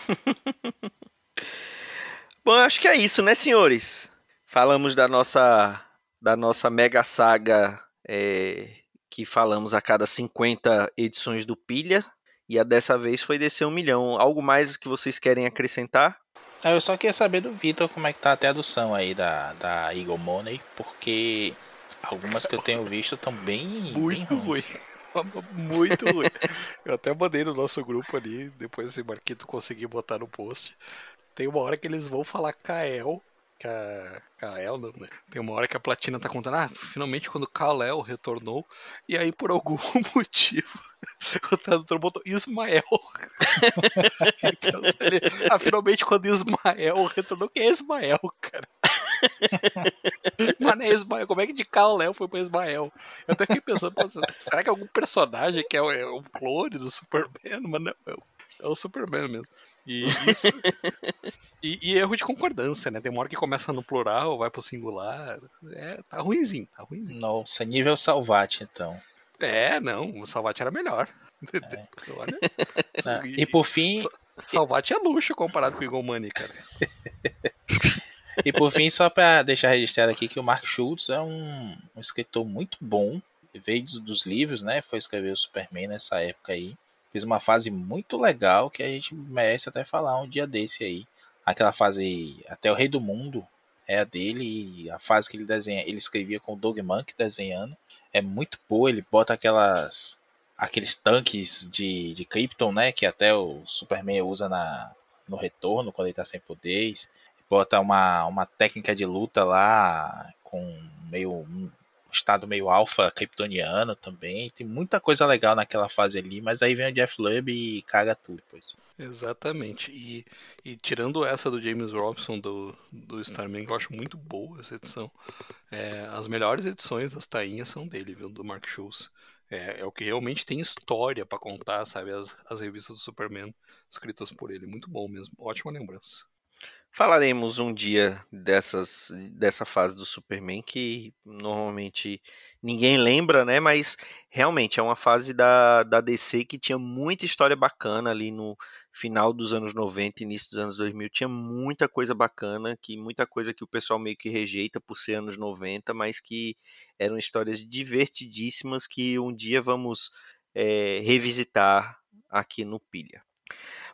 *laughs* Bom, acho que é isso, né, senhores? Falamos da nossa, da nossa mega saga é, que falamos a cada 50 edições do Pilha. E a dessa vez foi descer um milhão. Algo mais que vocês querem acrescentar? Ah, eu só queria saber do Vitor como é que tá a tradução aí da, da Eagle Money, porque algumas que eu tenho visto estão bem. Muito bem ruim. Muito ruim. Eu até mandei no nosso grupo ali, depois esse Marquito conseguir botar no post. Tem uma hora que eles vão falar Kael. Kael não, né? Tem uma hora que a platina tá contando, ah, finalmente quando Kalel retornou, e aí por algum *laughs* motivo o tradutor botou Ismael. *laughs* então, ele, ah, finalmente quando Ismael retornou, quem é Ismael, cara? *laughs* Mano, é Ismael, como é que de Léo foi pra Ismael? Eu até fiquei pensando, será que é algum personagem que é o, é o clone do Superman? Mas não, é o, é o Superman mesmo. E isso. e, e, erro de concordância, né? Tem uma hora que começa no plural, vai pro singular. É, tá ruimzinho, tá ruimzinho. Nossa, nível Salvate, então. É, não, o Salvati era melhor. É. *laughs* Olha, ah, e, e, por fim. Salvati é luxo comparado com o Money, cara. *laughs* e por fim, só para deixar registrado aqui que o Mark Schultz é um, um escritor muito bom. Veio dos livros, né? Foi escrever o Superman nessa época aí. Fez uma fase muito legal que a gente merece até falar um dia desse aí. Aquela fase até o Rei do Mundo é a dele. a fase que ele desenha, ele escrevia com o Doug Monk desenhando é muito boa. Ele bota aquelas aqueles tanques de, de Krypton, né? Que até o Superman usa na, no retorno, quando ele tá sem poderes. Bota uma, uma técnica de luta lá com meio um estado meio alfa kryptoniano também. Tem muita coisa legal naquela fase ali, mas aí vem o Jeff Lubb e caga tudo, pois. Exatamente. E, e tirando essa do James Robson do, do Starman, que eu acho muito boa essa edição, é, as melhores edições das tainhas são dele, viu? Do Mark Schultz. É, é o que realmente tem história para contar, sabe? As, as revistas do Superman escritas por ele. Muito bom mesmo. Ótima lembrança. Falaremos um dia dessas, dessa fase do Superman que normalmente ninguém lembra, né? Mas realmente é uma fase da, da DC que tinha muita história bacana ali no final dos anos 90, início dos anos 2000. Tinha muita coisa bacana, que muita coisa que o pessoal meio que rejeita por ser anos 90, mas que eram histórias divertidíssimas que um dia vamos é, revisitar aqui no Pilha.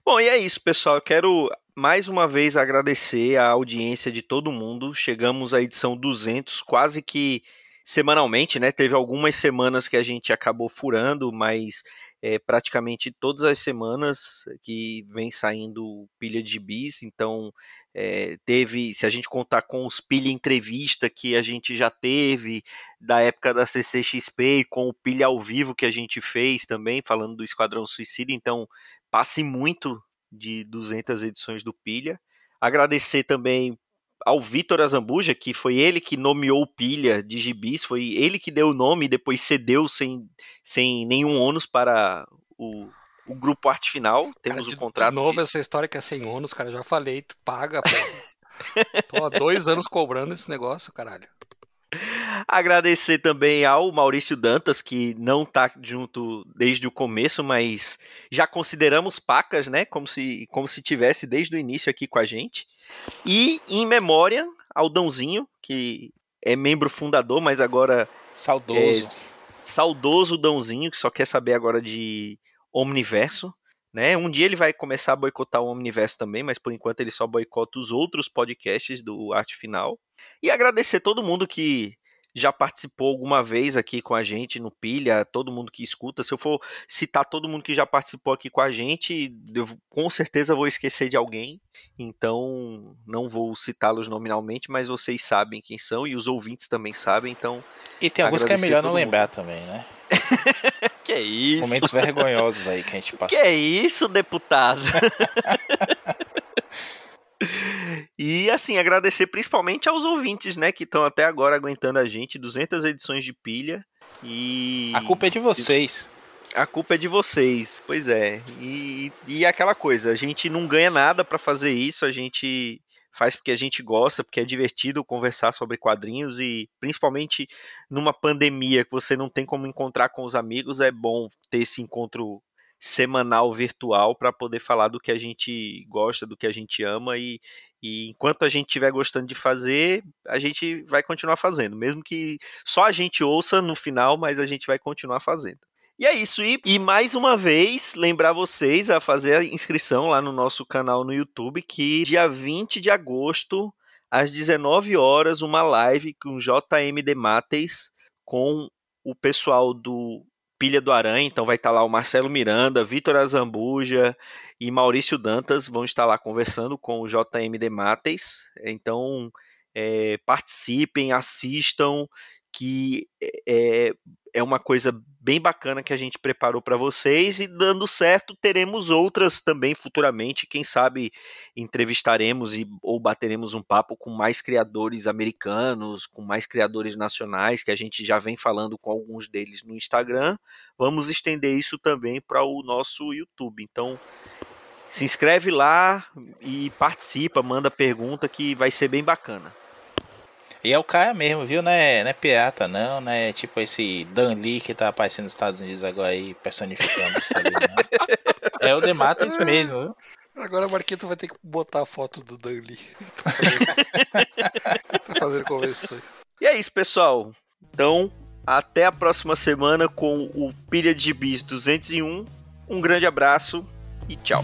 Bom, e é isso, pessoal. Eu quero mais uma vez agradecer a audiência de todo mundo. Chegamos à edição 200, quase que semanalmente, né? Teve algumas semanas que a gente acabou furando, mas é, praticamente todas as semanas que vem saindo pilha de bis. Então, é, teve, se a gente contar com os pilha entrevista que a gente já teve da época da CCXP e com o pilha ao vivo que a gente fez também, falando do Esquadrão Suicida. Então, passe muito de 200 edições do Pilha. Agradecer também ao Vitor Azambuja, que foi ele que nomeou o Pilha de gibis, foi ele que deu o nome e depois cedeu sem, sem nenhum ônus para o, o grupo arte final. Temos cara, o contrato. De novo, disso. essa história que é sem ônus, cara, já falei, tu paga, pô. *laughs* Tô há dois anos cobrando esse negócio, caralho. Agradecer também ao Maurício Dantas, que não está junto desde o começo, mas já consideramos pacas, né? Como se, como se tivesse desde o início aqui com a gente. E em memória ao Dãozinho, que é membro fundador, mas agora. Saudoso. É, saudoso Dãozinho, que só quer saber agora de Omniverso. Né? Um dia ele vai começar a boicotar o Omniverso também, mas por enquanto ele só boicota os outros podcasts do Arte Final. E agradecer todo mundo que já participou alguma vez aqui com a gente no Pilha, todo mundo que escuta. Se eu for citar todo mundo que já participou aqui com a gente, eu com certeza vou esquecer de alguém. Então, não vou citá-los nominalmente, mas vocês sabem quem são e os ouvintes também sabem. Então, e tem alguns que é melhor não lembrar mundo. também, né? *laughs* que é isso? Momentos vergonhosos aí que a gente passou. Que é isso, deputado? *laughs* E assim, agradecer principalmente aos ouvintes, né, que estão até agora aguentando a gente, 200 edições de pilha. E a culpa é de vocês. A culpa é de vocês, pois é. E, e aquela coisa, a gente não ganha nada para fazer isso, a gente faz porque a gente gosta, porque é divertido conversar sobre quadrinhos e principalmente numa pandemia que você não tem como encontrar com os amigos, é bom ter esse encontro semanal virtual para poder falar do que a gente gosta, do que a gente ama e, e enquanto a gente estiver gostando de fazer, a gente vai continuar fazendo, mesmo que só a gente ouça no final, mas a gente vai continuar fazendo. E é isso, e, e mais uma vez lembrar vocês a fazer a inscrição lá no nosso canal no YouTube, que dia 20 de agosto, às 19 horas, uma live com JMD Mates, com o pessoal do Pilha do Aranha, então vai estar lá o Marcelo Miranda, Vitor Azambuja e Maurício Dantas vão estar lá conversando com o JMD Mates. Então é, participem, assistam, que é, é uma coisa bem bacana que a gente preparou para vocês e dando certo teremos outras também futuramente, quem sabe entrevistaremos e ou bateremos um papo com mais criadores americanos, com mais criadores nacionais que a gente já vem falando com alguns deles no Instagram. Vamos estender isso também para o nosso YouTube. Então, se inscreve lá e participa, manda pergunta que vai ser bem bacana. E é o cara mesmo, viu? Não é, não é pirata, não, né? Tipo esse Dan Lee que tá aparecendo nos Estados Unidos agora aí, personificando isso ali, É o Dematas mesmo, viu? Agora o Marquito vai ter que botar a foto do Dan Lee. *laughs* tá fazendo, tá fazendo convenções. E é isso, pessoal. Então, até a próxima semana com o Pilha de Bis 201. Um grande abraço e tchau.